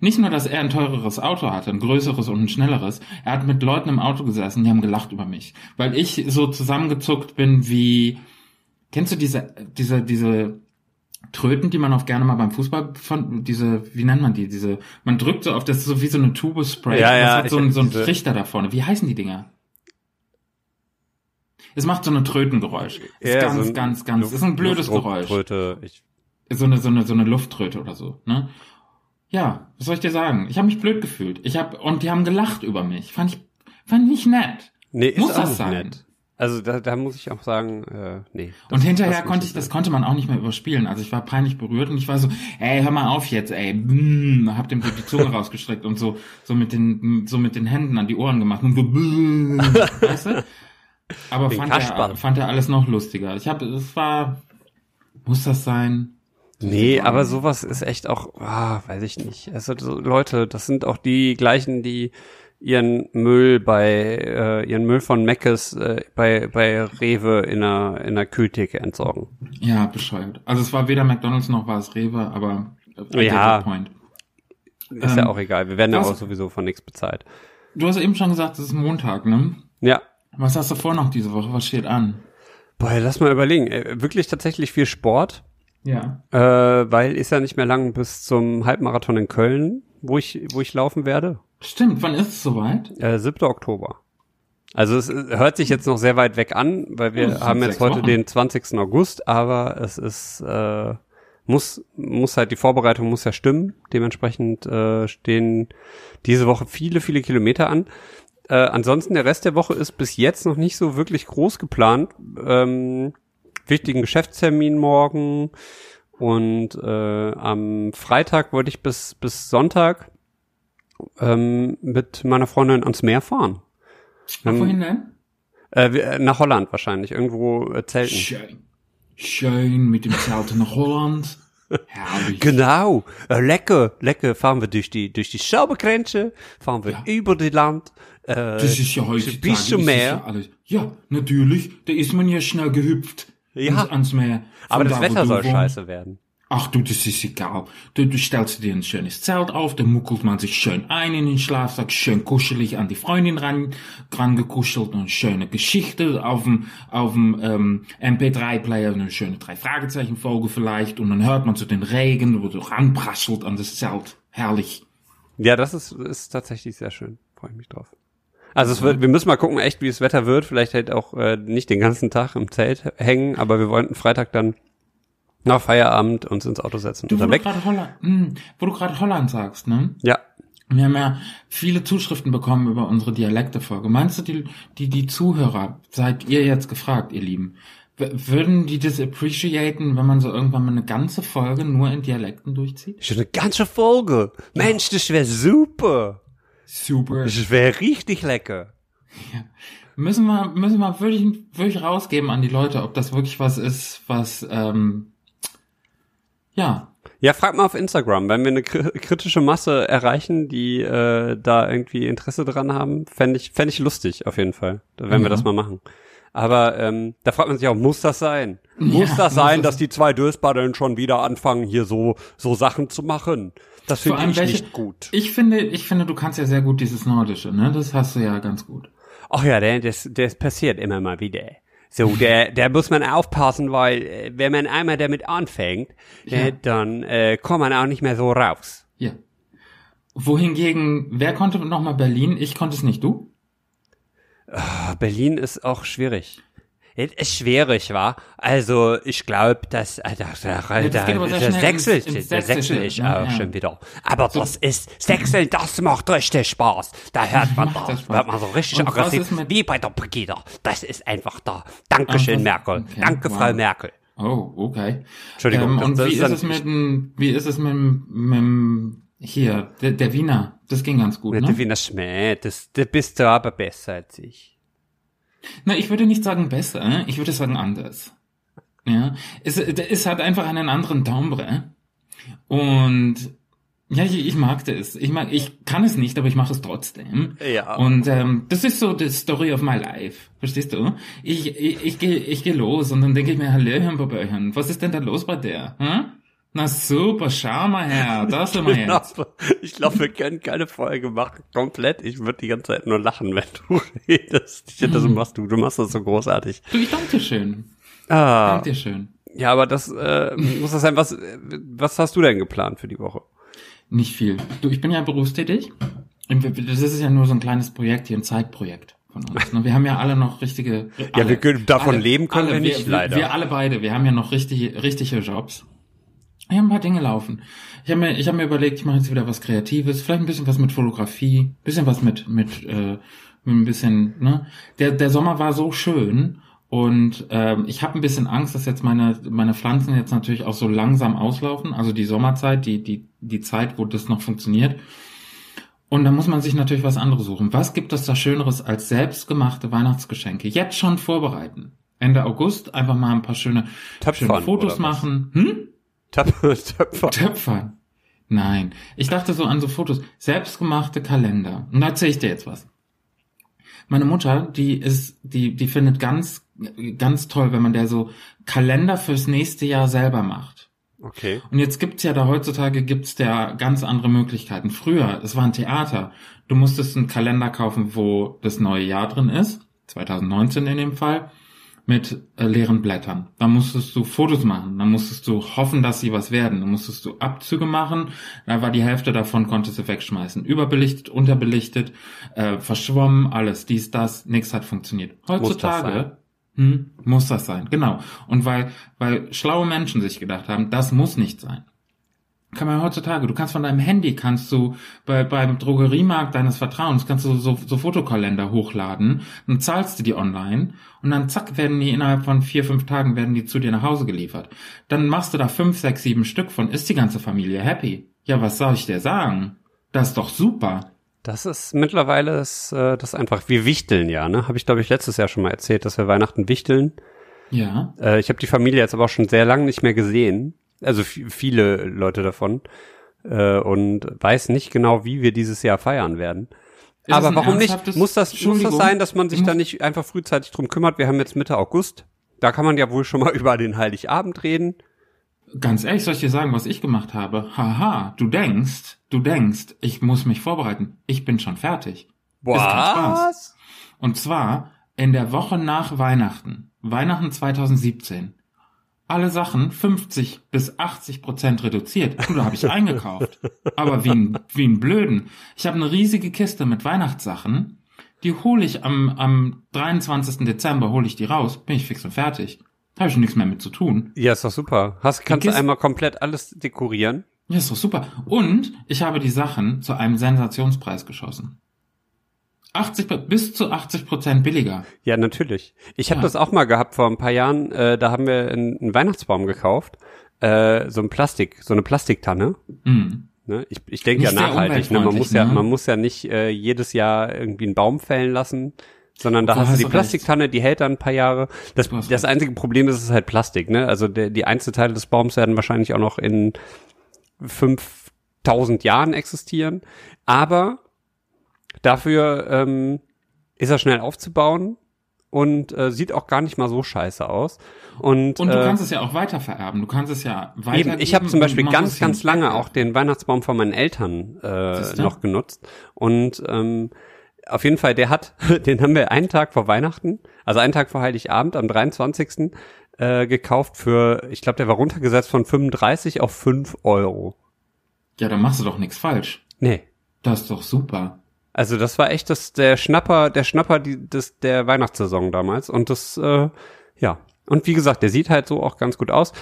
Nicht nur, dass er ein teureres Auto hatte, ein größeres und ein schnelleres, er hat mit Leuten im Auto gesessen, die haben gelacht über mich, weil ich so zusammengezuckt bin wie kennst du diese diese diese Tröten, die man auch gerne mal beim Fußball von diese wie nennt man die diese man drückt so auf das ist so wie so eine Tube Spray, Ja, das ja, hat so ein so ein diese- Trichter da vorne. Wie heißen die Dinger? Es macht so ein Trötengeräusch. Ist Ja, ganz, so ganz, ganz. Luft- ist ein blödes Geräusch. Ich, so eine so eine so eine Lufttröte oder so, ne? Ja, was soll ich dir sagen? Ich habe mich blöd gefühlt. Ich habe und die haben gelacht über mich. Fand ich fand ich nicht nett. nee, ist Muss auch das nicht sein? nett. Also da, da muss ich auch sagen, äh, nee. und hinterher konnte ich das konnte man auch nicht mehr überspielen. Also ich war peinlich berührt und ich war so, ey, hör mal auf jetzt, ey. Mm, hab dem so die Zunge [LAUGHS] rausgestreckt und so so mit den so mit den Händen an die Ohren gemacht und so mm, weißt du? Aber Den fand er, fand er alles noch lustiger. Ich habe es war muss das sein? Nee, aber sowas ist echt auch, ah, weiß ich nicht. Also so Leute, das sind auch die gleichen, die ihren Müll bei äh, ihren Müll von Meckes äh, bei bei Rewe in einer in einer Kühltheke entsorgen. Ja, bescheuert. Also es war weder McDonald's noch war es Rewe, aber I Ja. point. Ist Ähm, ja auch egal. Wir werden ja auch sowieso von nichts bezahlt. Du hast eben schon gesagt, es ist Montag, ne? Ja. Was hast du vor noch diese Woche? Was steht an? Boah, lass mal überlegen. Äh, Wirklich tatsächlich viel Sport, Ja. äh, weil ist ja nicht mehr lang bis zum Halbmarathon in Köln, wo ich wo ich laufen werde. Stimmt, wann ist es soweit? Äh, 7. Oktober. Also es äh, hört sich jetzt noch sehr weit weg an, weil Oh, wir sind haben jetzt heute Wochen. den 20. August, aber es ist äh, muss muss halt die Vorbereitung muss ja stimmen. Dementsprechend äh, stehen diese Woche viele viele Kilometer an. Äh, ansonsten der Rest der Woche ist bis jetzt noch nicht so wirklich groß geplant. Ähm, wichtigen Geschäftstermin morgen und äh, am Freitag wollte ich bis bis Sonntag ähm, mit meiner Freundin ans Meer fahren. Ähm, wohin denn? Äh, wir- nach Holland wahrscheinlich, irgendwo äh, zelten. Schön. Schön mit dem Zelt nach Holland. [LAUGHS] Herrlich. Genau, äh, lecker, lecker fahren wir durch die durch die Schaubergrenze, fahren wir Ja. über die Land. Äh, Das ist ja heutzutage. bis zum Meer. Ja, ja, natürlich. Da ist man ja schnell gehüpft. Ja. Ans, ans Meer. aber das da, Wetter du soll wohnst. scheiße werden. Ach du, das ist egal. Du, du stellst dir ein schönes Zelt auf, da muckelt man sich schön ein in den Schlafsack, schön kuschelig an die Freundin ran, dran gekuschelt und schöne Geschichte auf dem, auf dem ähm, MP3-Player, eine schöne drei Fragezeichen Folge vielleicht und dann hört man so den Regen, wo so ranpraschelt an das Zelt. Herrlich. Ja, das ist ist tatsächlich sehr schön. Freue ich mich drauf. Also es wird, wir müssen mal gucken, echt, wie das Wetter wird. Vielleicht halt auch äh, nicht den ganzen Tag im Zelt hängen, aber wir wollten Freitag dann nach Feierabend uns ins Auto setzen Du, und wo dann du weg. gerade Holland, hm, wo du gerade Holland sagst, ne? Ja. Wir haben ja viele Zuschriften bekommen über unsere Dialekte-Folge. Meinst du, die, die, die Zuhörer, seid ihr jetzt gefragt, ihr Lieben, würden die das appreciaten, wenn man so irgendwann mal eine ganze Folge nur in Dialekten durchzieht? Schon eine ganze Folge. Mensch, das wäre super. Super. Das wäre richtig lecker. Müssen wir, müssen wir wirklich, wirklich rausgeben an die Leute, ob das wirklich was ist, was, ähm, ja, Ja, frag mal auf Instagram, wenn wir eine kri- kritische Masse erreichen, die äh, da irgendwie Interesse dran haben, fände ich, fänd ich lustig auf jeden Fall, wenn wir Ja. das mal machen. Aber ähm, da fragt man sich auch, muss das sein? Muss Ja, das muss sein, das- dass die zwei Dösbaddeln schon wieder anfangen, hier so so Sachen zu machen? Das finde ich welche- nicht gut. ich finde, ich finde, du kannst ja sehr gut dieses Nordische, ne? Das hast du ja ganz gut. Ach ja, der, das, das passiert immer mal wieder. So, der, der muss man aufpassen, weil äh, wenn man einmal damit anfängt, äh, dann äh, kommt man auch nicht mehr so raus. Ja. Wohingegen, wer konnte nochmal Berlin? Ich konnte es nicht, du? Ah, Berlin ist auch schwierig. Es ist schwierig, war. Also ich glaube, dass äh, da, da, da, das geht aber sehr der schnell Sächsel, ins- ne? auch Ja. schon wieder. Aber das ist Sächsel, das macht richtig Spaß. Da [LAUGHS] hört man da, das wird man so richtig Und aggressiv, wie bei der Brigida. Das ist einfach da. Dankeschön, was- Merkel. okay, Danke, Frau wow. Merkel. Oh, okay. Entschuldigung, Ähm, das- und das wie ist ist es mit dem, wie ist es mit dem, mit dem hier, der, der Wiener? Das ging ganz gut, ne? der Wiener Schmäh, das, das bist du aber besser als ich. Na, ich würde nicht sagen besser, ich würde sagen anders. Ja, es, es hat einfach einen anderen Timbre. Und ja, ich, ich mag das. Ich mag, ich kann es nicht, aber ich mache es trotzdem. Ja. Und ähm, das ist so the story of my life. Verstehst du? Ich, ich, ich gehe ich geh los und dann denke ich mir, Hallöchen, Baböchen, was ist denn da los bei der? Hm? Na super, schau mal her, [LAUGHS] da sind wir jetzt. Ich glaube, wir können keine Folge machen, komplett. Ich würde die ganze Zeit nur lachen, wenn du [LAUGHS] redest. Ich das [LAUGHS] machst du. Du machst das so großartig. Du, ich danke dir schön. Ah, Danke dir schön. ja, aber das äh, muss das sein. Was, was hast du denn geplant für die Woche? Nicht viel. Du, ich bin ja berufstätig. Das ist ja nur so ein kleines Projekt hier, ein Zeitprojekt von uns. ne? Wir haben ja alle noch richtige. alle, wir können- davon leben können wir nicht, wir, leider. Wir alle beide, wir haben ja noch richtige, richtige Jobs. Ich habe ein paar Dinge laufen. Ich habe mir, ich habe mir überlegt, ich mache jetzt wieder was Kreatives, vielleicht ein bisschen was mit Fotografie, bisschen was mit, mit, äh, mit ein bisschen, ne? Der, der Sommer war so schön und ähm, ich habe ein bisschen Angst, dass jetzt meine, meine Pflanzen jetzt natürlich auch so langsam auslaufen. Also die Sommerzeit, die, die, die Zeit, wo das noch funktioniert. Und da muss man sich natürlich was anderes suchen. Was gibt es da Schöneres als selbstgemachte Weihnachtsgeschenke? Jetzt schon vorbereiten. Ende August einfach mal ein paar schöne, Töpfern schöne Fotos machen. Hm? Töp Töpfer. Töpfern. Nein. Ich dachte so an so Fotos. Selbstgemachte Kalender. Und da erzähle ich dir jetzt was. Meine Mutter, die ist, die, die findet ganz, ganz toll, wenn man der so Kalender fürs nächste Jahr selber macht. Okay. Und jetzt gibt's ja da heutzutage gibt's da ganz andere Möglichkeiten. Früher, es war ein Theater. Du musstest einen Kalender kaufen, wo das neue Jahr drin ist. 2019 in dem Fall. Mit äh, leeren Blättern. Da musstest du Fotos machen. Da musstest du hoffen, dass sie was werden. Da musstest du Abzüge machen. Da war die Hälfte davon, konntest du wegschmeißen. Überbelichtet, unterbelichtet, äh, verschwommen, alles. Dies, das. Nichts hat funktioniert. Heutzutage hm, muss das sein, genau. Und weil, weil schlaue Menschen sich gedacht haben, das muss nicht sein. Kann man heutzutage, du kannst von deinem Handy, kannst du bei, beim Drogeriemarkt deines Vertrauens, kannst du so, so Fotokalender hochladen, dann zahlst du die online und dann zack, werden die innerhalb von vier, fünf Tagen werden die zu dir nach Hause geliefert. Dann machst du da fünf, sechs, sieben Stück von, ist die ganze Familie happy. Ja, was soll ich dir sagen? Das ist doch super. Das ist mittlerweile ist, äh, das einfach, wir wichteln ja, ne? Habe ich, glaube ich, letztes Jahr schon mal erzählt, dass wir Weihnachten wichteln. Ja. Äh, ich habe die Familie jetzt aber auch schon sehr lange nicht mehr gesehen. Also vi- viele Leute davon. Äh, und weiß nicht genau, wie wir dieses Jahr feiern werden. Ist aber warum nicht? Muss das, muss das sein, dass man sich Ich da nicht einfach frühzeitig drum kümmert? Wir haben jetzt Mitte August. Da kann man ja wohl schon mal [LAUGHS] über den Heiligabend reden. Ganz ehrlich, soll ich dir sagen, was ich gemacht habe? Haha, du denkst, du denkst, ich muss mich vorbereiten. Ich bin schon fertig. Spaß. Und zwar in der Woche nach Weihnachten. Weihnachten 2017. Alle Sachen 50 bis 80 Prozent reduziert. Du, da habe ich eingekauft. Aber wie ein, wie ein Blöden. Ich habe eine riesige Kiste mit Weihnachtssachen. Die hole ich am, am 23. Dezember, hole ich die raus, bin ich fix und fertig. Da habe ich nichts mehr mit zu tun. Ja, ist doch super. Hast, kannst du einmal komplett alles dekorieren? Ja, ist doch super. Und ich habe die Sachen zu einem Sensationspreis geschossen. 80, Pro- bis zu 80 Prozent billiger. Ja, natürlich. Ich habe Ja. das auch mal gehabt vor ein paar Jahren. Äh, da haben wir einen, einen Weihnachtsbaum gekauft. Äh, so ein Plastik, so eine Plastiktanne. Hm. Ne? Ich, ich denke ja nachhaltig. Ne? Man muss ja, ne? man muss ja nicht äh, jedes Jahr irgendwie einen Baum fällen lassen, sondern da Da hast du die du Plastiktanne, die hält dann ein paar Jahre. Das, Du das recht. einzige Problem ist, es ist halt Plastik. Ne? Also der, die Einzelteile des Baums werden wahrscheinlich auch noch in 5000 Jahren existieren. Aber dafür ähm, ist er schnell aufzubauen und äh, sieht auch gar nicht mal so scheiße aus. Und, Und du äh, kannst es ja auch weitervererben. Du kannst es ja weitergeben. Eben, ich habe zum Beispiel ganz, ganz lange auch den Weihnachtsbaum von meinen Eltern äh, noch genutzt. Und ähm, auf jeden Fall, der hat, [LAUGHS] den haben wir einen Tag vor Weihnachten, also einen Tag vor Heiligabend, am 23. Äh, gekauft für, ich glaube, der war runtergesetzt von 35 auf 5 Euro. Ja, dann machst du doch nichts falsch. Nee. Das ist doch super. Also das war echt das, der Schnapper, der Schnapper die, des, der Weihnachtssaison damals. Und das, äh, ja. Und wie gesagt, der sieht halt so auch ganz gut aus.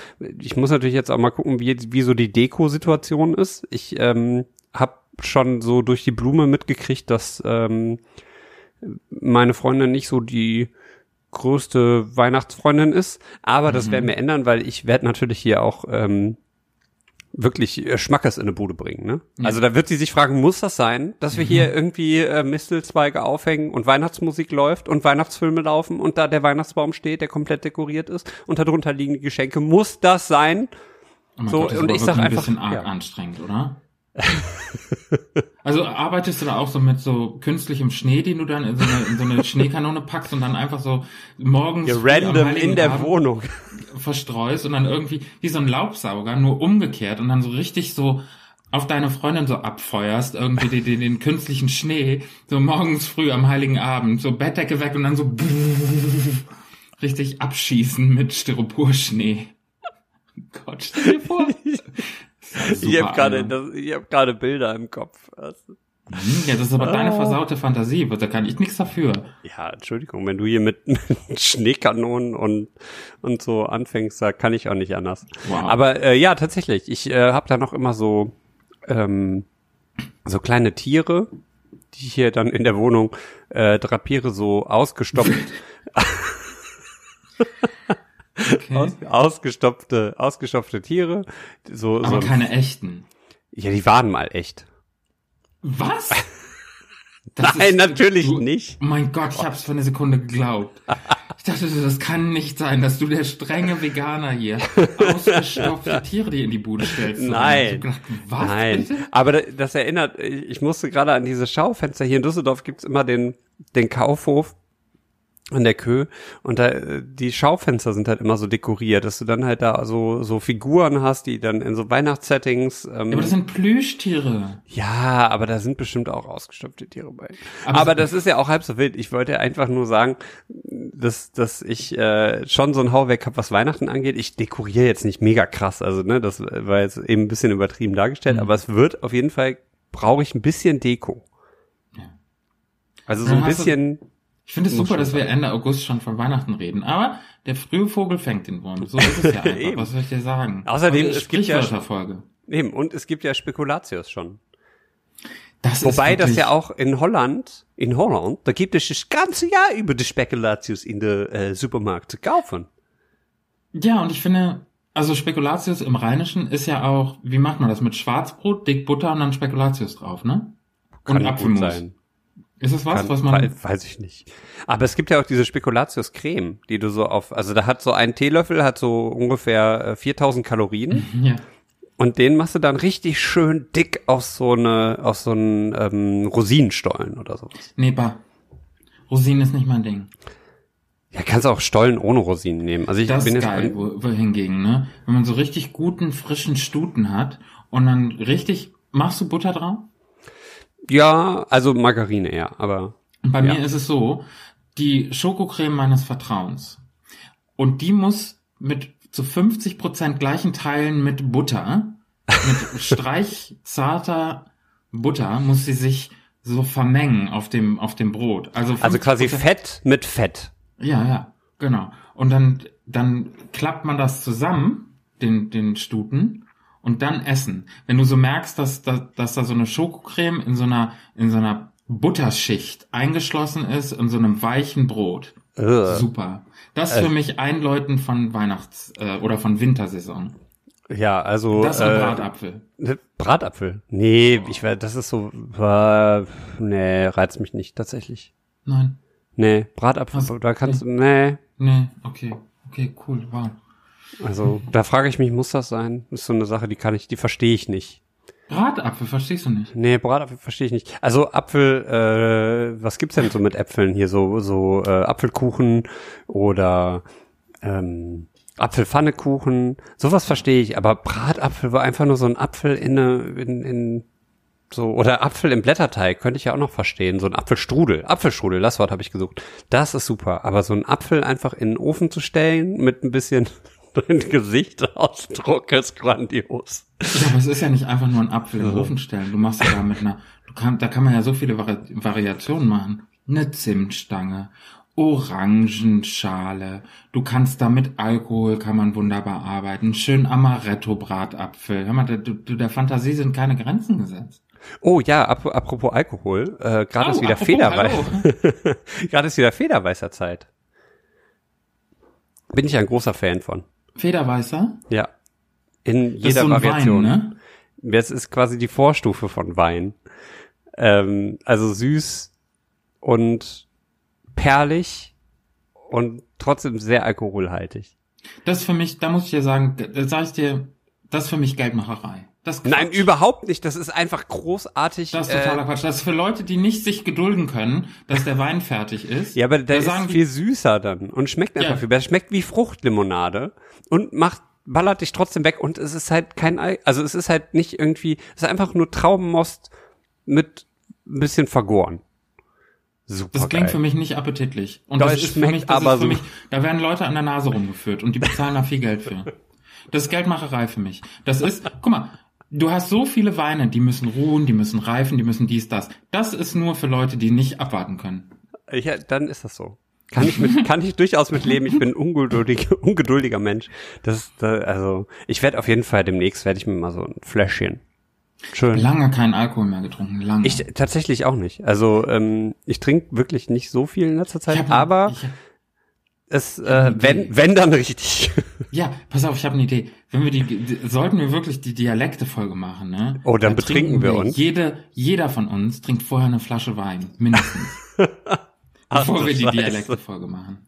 Ich muss natürlich jetzt auch mal gucken, wie, wie so die Deko-Situation ist. Ich ähm, habe schon so durch die Blume mitgekriegt, dass ähm, meine Freundin nicht so die größte Weihnachtsfreundin ist. Aber das werden wir ändern, weil ich werde natürlich hier auch ähm, wirklich äh, Schmackes in eine Bude bringen. Ne? Ja. Also da wird sie sich fragen, muss das sein, dass wir hier irgendwie äh, Mistelzweige aufhängen und Weihnachtsmusik läuft und Weihnachtsfilme laufen und da der Weihnachtsbaum steht, der komplett dekoriert ist und darunter liegen die Geschenke. Muss das sein? Oh So, Gott, das ist und ich sag wirklich ein einfach, ja. anstrengend, oder? Also arbeitest du da auch so mit so künstlichem Schnee, den du dann in so eine, in so eine Schneekanone packst und dann einfach so morgens Ja, random in der Abend Wohnung. verstreust und dann irgendwie wie so ein Laubsauger, nur umgekehrt und dann so richtig so auf deine Freundin so abfeuerst, irgendwie den, den, den künstlichen Schnee, so morgens früh am Heiligen Abend, so Bettdecke weg und dann so richtig abschießen mit Styroporschnee. Gott, stell dir vor. [LAUGHS] Ich habe gerade, ich habe gerade Bilder im Kopf. Hm, Ja, das ist aber deine Ah. versaute Fantasie, da kann ich nichts dafür. Ja, Entschuldigung, wenn du hier mit, [LAUGHS] mit Schneekanonen und und so anfängst, da kann ich auch nicht anders. Wow. Aber äh, ja, tatsächlich, ich äh, habe da noch immer so ähm, so kleine Tiere, die ich hier dann in der Wohnung äh, drapiere, so ausgestopft, [LAUGHS] Okay. aus, ausgestopfte, ausgestopfte Tiere, so, aber so keine echten. ja, die waren mal echt. Was? [LAUGHS] Das Nein, ist- natürlich du- nicht. Oh mein Gott, ich hab's für eine Sekunde geglaubt. Ich dachte, das kann nicht sein, dass du der strenge Veganer hier [LAUGHS] ausgestopfte Tiere dir in die Bude stellst. Nein. gedacht, was Nein, bitte? aber da- das erinnert, ich musste gerade an diese Schaufenster. Hier in Düsseldorf gibt's immer den, den Kaufhof an der Kö und da äh, die Schaufenster sind halt immer so dekoriert, dass du dann halt da so so Figuren hast, die dann in so Weihnachtssettings ähm, Ja, aber das sind Plüschtiere. ja, aber da sind bestimmt auch ausgestopfte Tiere bei. Aber Aber, das ist ja auch halb so wild. Ich wollte einfach nur sagen, dass, dass ich äh, schon so ein Hauwerk habe, was Weihnachten angeht. Ich dekoriere jetzt nicht mega krass, also ne, das war jetzt eben ein bisschen übertrieben dargestellt, Mhm. aber es wird auf jeden Fall brauche ich ein bisschen Deko. Ja. Also so ein hast du- bisschen. Ich finde es super, dass wir Ende August schon von Weihnachten reden. Aber der frühe Vogel fängt den Wurm. So ist es ja [LAUGHS] einfach. Was soll ich dir sagen? Außerdem, ist es gibt ja- Sprichwörterfolge. Eben, und es gibt ja Spekulatius schon. Das Wobei das ja auch in Holland, in Holland, da gibt es das ganze Jahr über die Spekulatius in der äh, Supermarkt zu kaufen. Ja, und ich finde, also Spekulatius im Rheinischen ist ja auch, wie macht man das? Mit Schwarzbrot, dick Butter und dann Spekulatius drauf, ne? Kann und gut Apfelmus. sein. Ist das was, Kann, was man. wei- weiß ich nicht. Aber es gibt ja auch diese Spekulatius-Creme, die du so auf, also da hat so ein Teelöffel, hat so ungefähr äh, 4000 Kalorien Ja. und den machst du dann richtig schön dick auf so eine, auf so einen ähm, Rosinenstollen oder sowas. Nee, bah. Rosinen ist nicht mein Ding. Ja, kannst auch Stollen ohne Rosinen nehmen. Also ich Das bin ist jetzt geil, wo, wo hingegen, ne? Wenn man so richtig guten, frischen Stuten hat und dann richtig, machst du Butter drauf? Ja, also Margarine eher, aber bei Ja. mir ist es so, die Schokocreme meines Vertrauens. Und die muss mit zu 50 Prozent gleichen Teilen mit Butter, mit [LAUGHS] streichzarter Butter, muss sie sich so vermengen auf dem, auf dem Brot. Also, Also quasi 50% Fett mit Fett. Ja, ja, genau. Und dann, dann klappt man das zusammen, den, den Stuten, und dann essen. Wenn du so merkst, dass, dass, dass da so eine Schokocreme in so einer, in so einer Butterschicht eingeschlossen ist, in so einem weichen Brot. Ugh. Super. Das ist für mich Einläuten von Weihnachts- äh, oder von Wintersaison. Ja, also Das und äh, Bratapfel. ne, Bratapfel. Nee, ich werde, das ist so, äh, nee, reizt mich nicht tatsächlich. Nein. Nee, Bratapfel, Was? da kannst du, nee. Nee, okay. Okay, cool, wow. Also, da frage ich mich, muss das sein? Das ist so eine Sache, die kann ich, die verstehe ich nicht. Bratapfel, verstehst du nicht? Nee, Bratapfel verstehe ich nicht. Also Apfel, äh, was gibt's denn so mit Äpfeln hier? So, so äh, Apfelkuchen oder ähm, Apfelpfannekuchen. Sowas verstehe ich, aber Bratapfel war einfach nur so ein Apfel in, eine, in, in so oder Apfel im Blätterteig könnte ich ja auch noch verstehen. So ein Apfelstrudel, Apfelstrudel, das Wort habe ich gesucht. Das ist super, aber so ein Apfel einfach in den Ofen zu stellen mit ein bisschen Gesichtsausdruck ist grandios. Ja, aber es ist ja nicht einfach nur ein Apfel in den Ofen stellen. Du machst ja da mit einer, du kann, da kann man ja so viele Vari Variationen machen. Eine Zimtstange, Orangenschale. Du kannst da mit Alkohol kann man wunderbar arbeiten. Schön Amaretto-Bratapfel. Hör mal, der, der Fantasie sind keine Grenzen gesetzt. Oh ja, ap apropos Alkohol, äh, gerade Oh, ist wieder Federweiß. [LAUGHS] gerade ist wieder Federweißer Zeit. Bin ich ein großer Fan von. Federweißer? Ja. In Das jeder so Variation. Wein, ne? Das ist quasi die Vorstufe von Wein. Ähm, also süß und perlig und trotzdem sehr alkoholhaltig. Das ist für mich, da muss ich dir sagen, da sag ich dir, das ist für mich Geldmacherei. Nein, überhaupt nicht. Das ist einfach großartig. Das ist äh, totaler Quatsch. Das ist für Leute, die nicht sich gedulden können, dass der Wein fertig ist. Ja, aber der sagen ist die- viel süßer dann und schmeckt einfach Ja. viel besser. Schmeckt wie Fruchtlimonade und macht ballert dich trotzdem weg und es ist halt kein Al also es ist halt nicht irgendwie es ist einfach nur Traubenmost mit ein bisschen vergoren. Super Das klingt geil. für mich nicht appetitlich. Und Doch, das ist für mich, das ist für so. mich, da werden Leute an der Nase rumgeführt und die bezahlen da viel Geld für. Das ist Geldmacherei für mich. Das ist, guck mal, du hast so viele Weine, die müssen ruhen, die müssen reifen, die müssen dies, das. Das ist nur für Leute, die nicht abwarten können. Ja, dann ist das so. Kann ich mit, kann ich durchaus mit leben. Ich bin ein ungeduldig, [LAUGHS] ungeduldiger Mensch. Das ist, also, ich werde auf jeden Fall demnächst werde ich mir mal so ein Fläschchen. Schön. Lange keinen Alkohol mehr getrunken, lange. Ich tatsächlich auch nicht. Also ähm, ich trinke wirklich nicht so viel in letzter Zeit, hab- aber hab- es, äh, wenn, wenn dann richtig. [LAUGHS] Ja, pass auf, ich habe eine Idee. Wenn wir die, die sollten wir wirklich die Dialekte-Folge machen, ne? Oh, dann Da betrinken trinken wir uns. Jede, jeder von uns trinkt vorher eine Flasche Wein, mindestens. [LAUGHS] Bevor wir die Scheiße. Dialekte-Folge machen.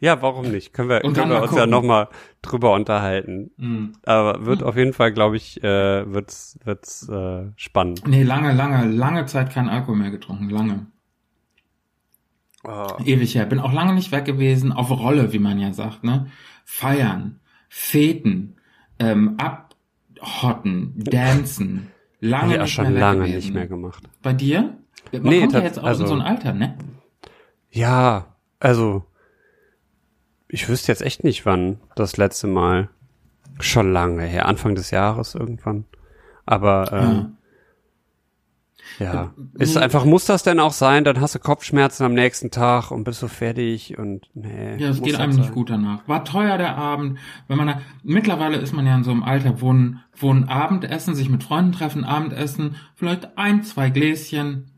Ja, warum nicht? Können wir, können wir uns ja nochmal drüber unterhalten. Mhm. Aber wird auf jeden Fall, glaube ich, äh, wird's, wird's äh, spannend. Nee, lange, lange, lange Zeit kein Alkohol mehr getrunken, lange. Oh. Ewig her. Bin auch lange nicht weg gewesen, auf Rolle, wie man ja sagt, ne? Feiern, Feten, ähm, abhotten, dancen. Lange Ja, nicht schon mehr lange gewesen. nicht mehr gemacht. Bei dir? Man Nee, kommt ja jetzt auch also- in so ein Alter, ne? Ja, also ich wüsste jetzt echt nicht, wann das letzte Mal. Schon lange her, Anfang des Jahres irgendwann. Aber ähm, ja, ist nee. einfach, muss das denn auch sein? Dann hast du Kopfschmerzen am nächsten Tag und bist so fertig und nee. Ja, es geht einem nicht sein? gut danach. War teuer der Abend. Wenn man da, mittlerweile ist man ja in so einem Alter, wo ein, wo ein Abendessen, sich mit Freunden treffen, Abendessen, vielleicht ein, zwei Gläschen,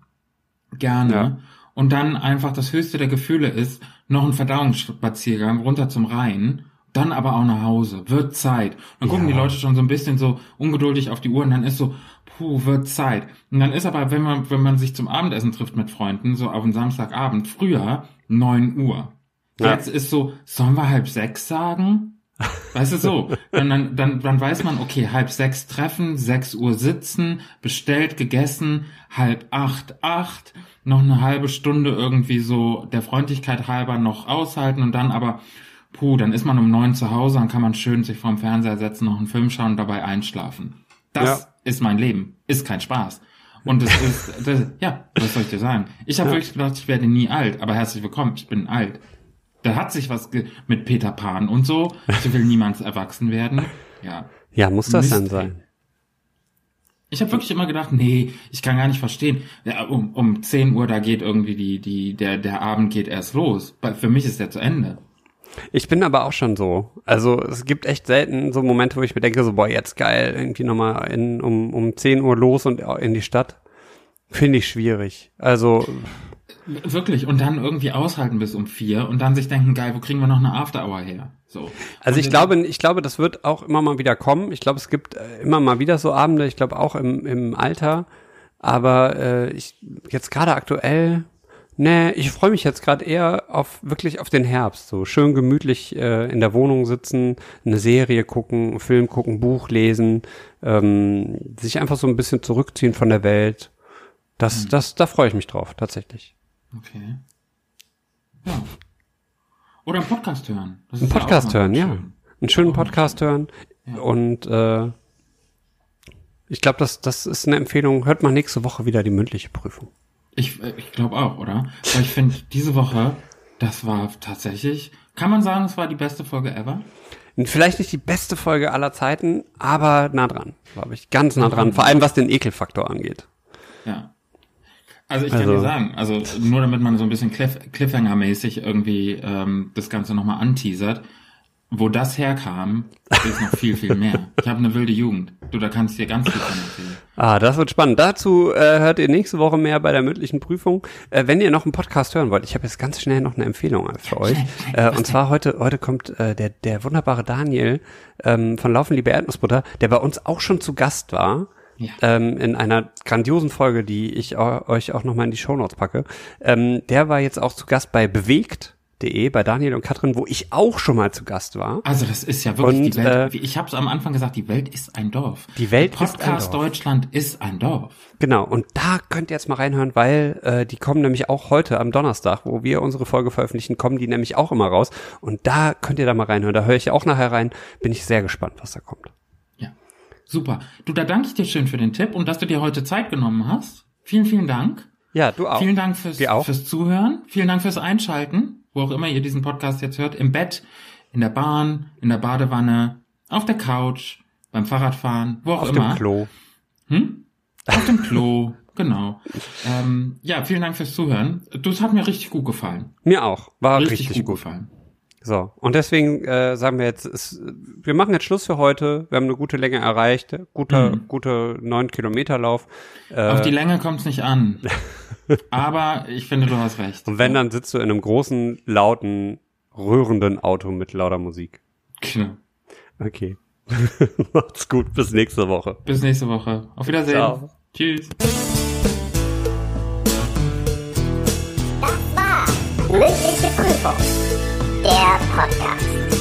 gerne. Ja. Und dann einfach das höchste der Gefühle ist, noch ein Verdauungsspaziergang runter zum Rhein, dann aber auch nach Hause. Wird Zeit. Dann gucken Ja. die Leute schon so ein bisschen so ungeduldig auf die Uhr und dann ist so, puh, wird Zeit. Und dann ist aber, wenn man, wenn man sich zum Abendessen trifft mit Freunden, so auf einen Samstagabend, früher, neun Uhr. Ja. Jetzt ist so, sollen wir halb sechs sagen? Weißt du so? Dann, dann, dann, dann weiß man, okay, halb sechs treffen, sechs Uhr sitzen, bestellt, gegessen, halb acht, acht, noch eine halbe Stunde irgendwie so der Freundlichkeit halber noch aushalten und dann aber, puh, dann ist man um neun zu Hause, dann kann man schön sich vorm Fernseher setzen, noch einen Film schauen und dabei einschlafen. Das Ja. ist mein Leben. Ist kein Spaß. Und es ist, das, ja, was soll ich dir sagen? Ich habe Ja. wirklich gedacht, ich werde nie alt, aber herzlich willkommen, ich bin alt. Da hat sich was ge mit Peter Pan und so. So will niemand erwachsen werden. Ja. Ja, muss das Mist, dann sein? Ich habe wirklich immer gedacht, nee, ich kann gar nicht verstehen. Ja, um, um 10 Uhr, da geht irgendwie die, die, der, der Abend geht erst los. Für mich ist der zu Ende. Ich bin aber auch schon so. Also es gibt echt selten so Momente, wo ich mir denke, so, boah, jetzt geil, irgendwie nochmal in, um, um 10 Uhr los und in die Stadt. Finde ich schwierig. Also. Wirklich. Und dann irgendwie aushalten bis um vier und dann sich denken, geil, wo kriegen wir noch eine After-Hour her? So. Also und ich glaube, ich glaube, das wird auch immer mal wieder kommen. Ich glaube, es gibt äh, immer mal wieder so Abende, ich glaube auch im, im Alter. Aber äh, ich jetzt gerade aktuell, nee, ich freue mich jetzt gerade eher auf wirklich auf den Herbst. So schön gemütlich äh, in der Wohnung sitzen, eine Serie gucken, einen Film gucken, Buch lesen, ähm, sich einfach so ein bisschen zurückziehen von der Welt. Das, das, da freue ich mich drauf, tatsächlich. Okay. Ja. Oder einen Podcast hören. Das Einen Podcast hören, ja. schön. Einen schönen Podcast hören. Ja. Und äh, ich glaube, das, das ist eine Empfehlung. Hört mal nächste Woche wieder die mündliche Prüfung. Ich, ich glaube auch, oder? Weil ich finde, diese Woche, das war tatsächlich, kann man sagen, es war die beste Folge ever? Vielleicht nicht die beste Folge aller Zeiten, aber nah dran, glaube ich. Ganz nah dran. Vor allem was den Ekelfaktor angeht. Ja. Also ich kann Also- dir sagen, also nur damit man so ein bisschen Cliff, Cliffhanger-mäßig irgendwie ähm, das Ganze nochmal anteasert, wo das herkam, ist noch viel, viel mehr. Ich habe eine wilde Jugend. Du, da kannst du dir ganz viel von erzählen. Ah, das wird spannend. Dazu äh, hört ihr nächste Woche mehr bei der mündlichen Prüfung. Äh, wenn ihr noch einen Podcast hören wollt, ich habe jetzt ganz schnell noch eine Empfehlung für euch. [LAUGHS] Äh, und zwar heute heute kommt äh, der der wunderbare Daniel ähm, von Laufen liebe Erdnussbutter, der bei uns auch schon zu Gast war. Ja. Ähm, in einer grandiosen Folge, die ich euch auch nochmal in die Shownotes packe. Ähm, der war jetzt auch zu Gast bei bewegt.de, bei Daniel und Katrin, wo ich auch schon mal zu Gast war. Also das ist ja wirklich Und, die Welt. äh, ich habe es am Anfang gesagt, die Welt ist ein Dorf. Die Welt Der ist ein Podcast Dorf. Deutschland ist ein Dorf. Genau, und da könnt ihr jetzt mal reinhören, weil äh, die kommen nämlich auch heute am Donnerstag, wo wir unsere Folge veröffentlichen, kommen die nämlich auch immer raus. Und da könnt ihr da mal reinhören. Da höre ich auch nachher rein. Bin ich sehr gespannt, was da kommt. Super. Du, da danke ich dir schön für den Tipp und dass du dir heute Zeit genommen hast. Vielen, vielen Dank. Ja, du auch. Vielen Dank fürs, fürs Zuhören. Vielen Dank fürs Einschalten, wo auch immer ihr diesen Podcast jetzt hört. Im Bett, in der Bahn, in der Badewanne, auf der Couch, beim Fahrradfahren, wo auch Auf immer. dem Klo. Hm? Auf dem Klo, [LAUGHS] genau. Ähm, ja, vielen Dank fürs Zuhören. Das hat mir richtig gut gefallen. Mir auch. War Richtig, richtig, gut, gut. gefallen. So, und deswegen äh, sagen wir jetzt, es, wir machen jetzt Schluss für heute. Wir haben eine gute Länge erreicht. Guter, Mhm. guter neun Kilometer Lauf. Äh, Auf die Länge kommt es nicht an. [LAUGHS] Aber ich finde, du hast recht. und wenn, dann sitzt du in einem großen, lauten, rührenden Auto mit lauter Musik. Genau. Okay. [LAUGHS] Macht's gut. Bis nächste Woche. Bis nächste Woche. Auf Wiedersehen. Ciao. Tschüss. Das war mündliche Prüfung. Der Podcast.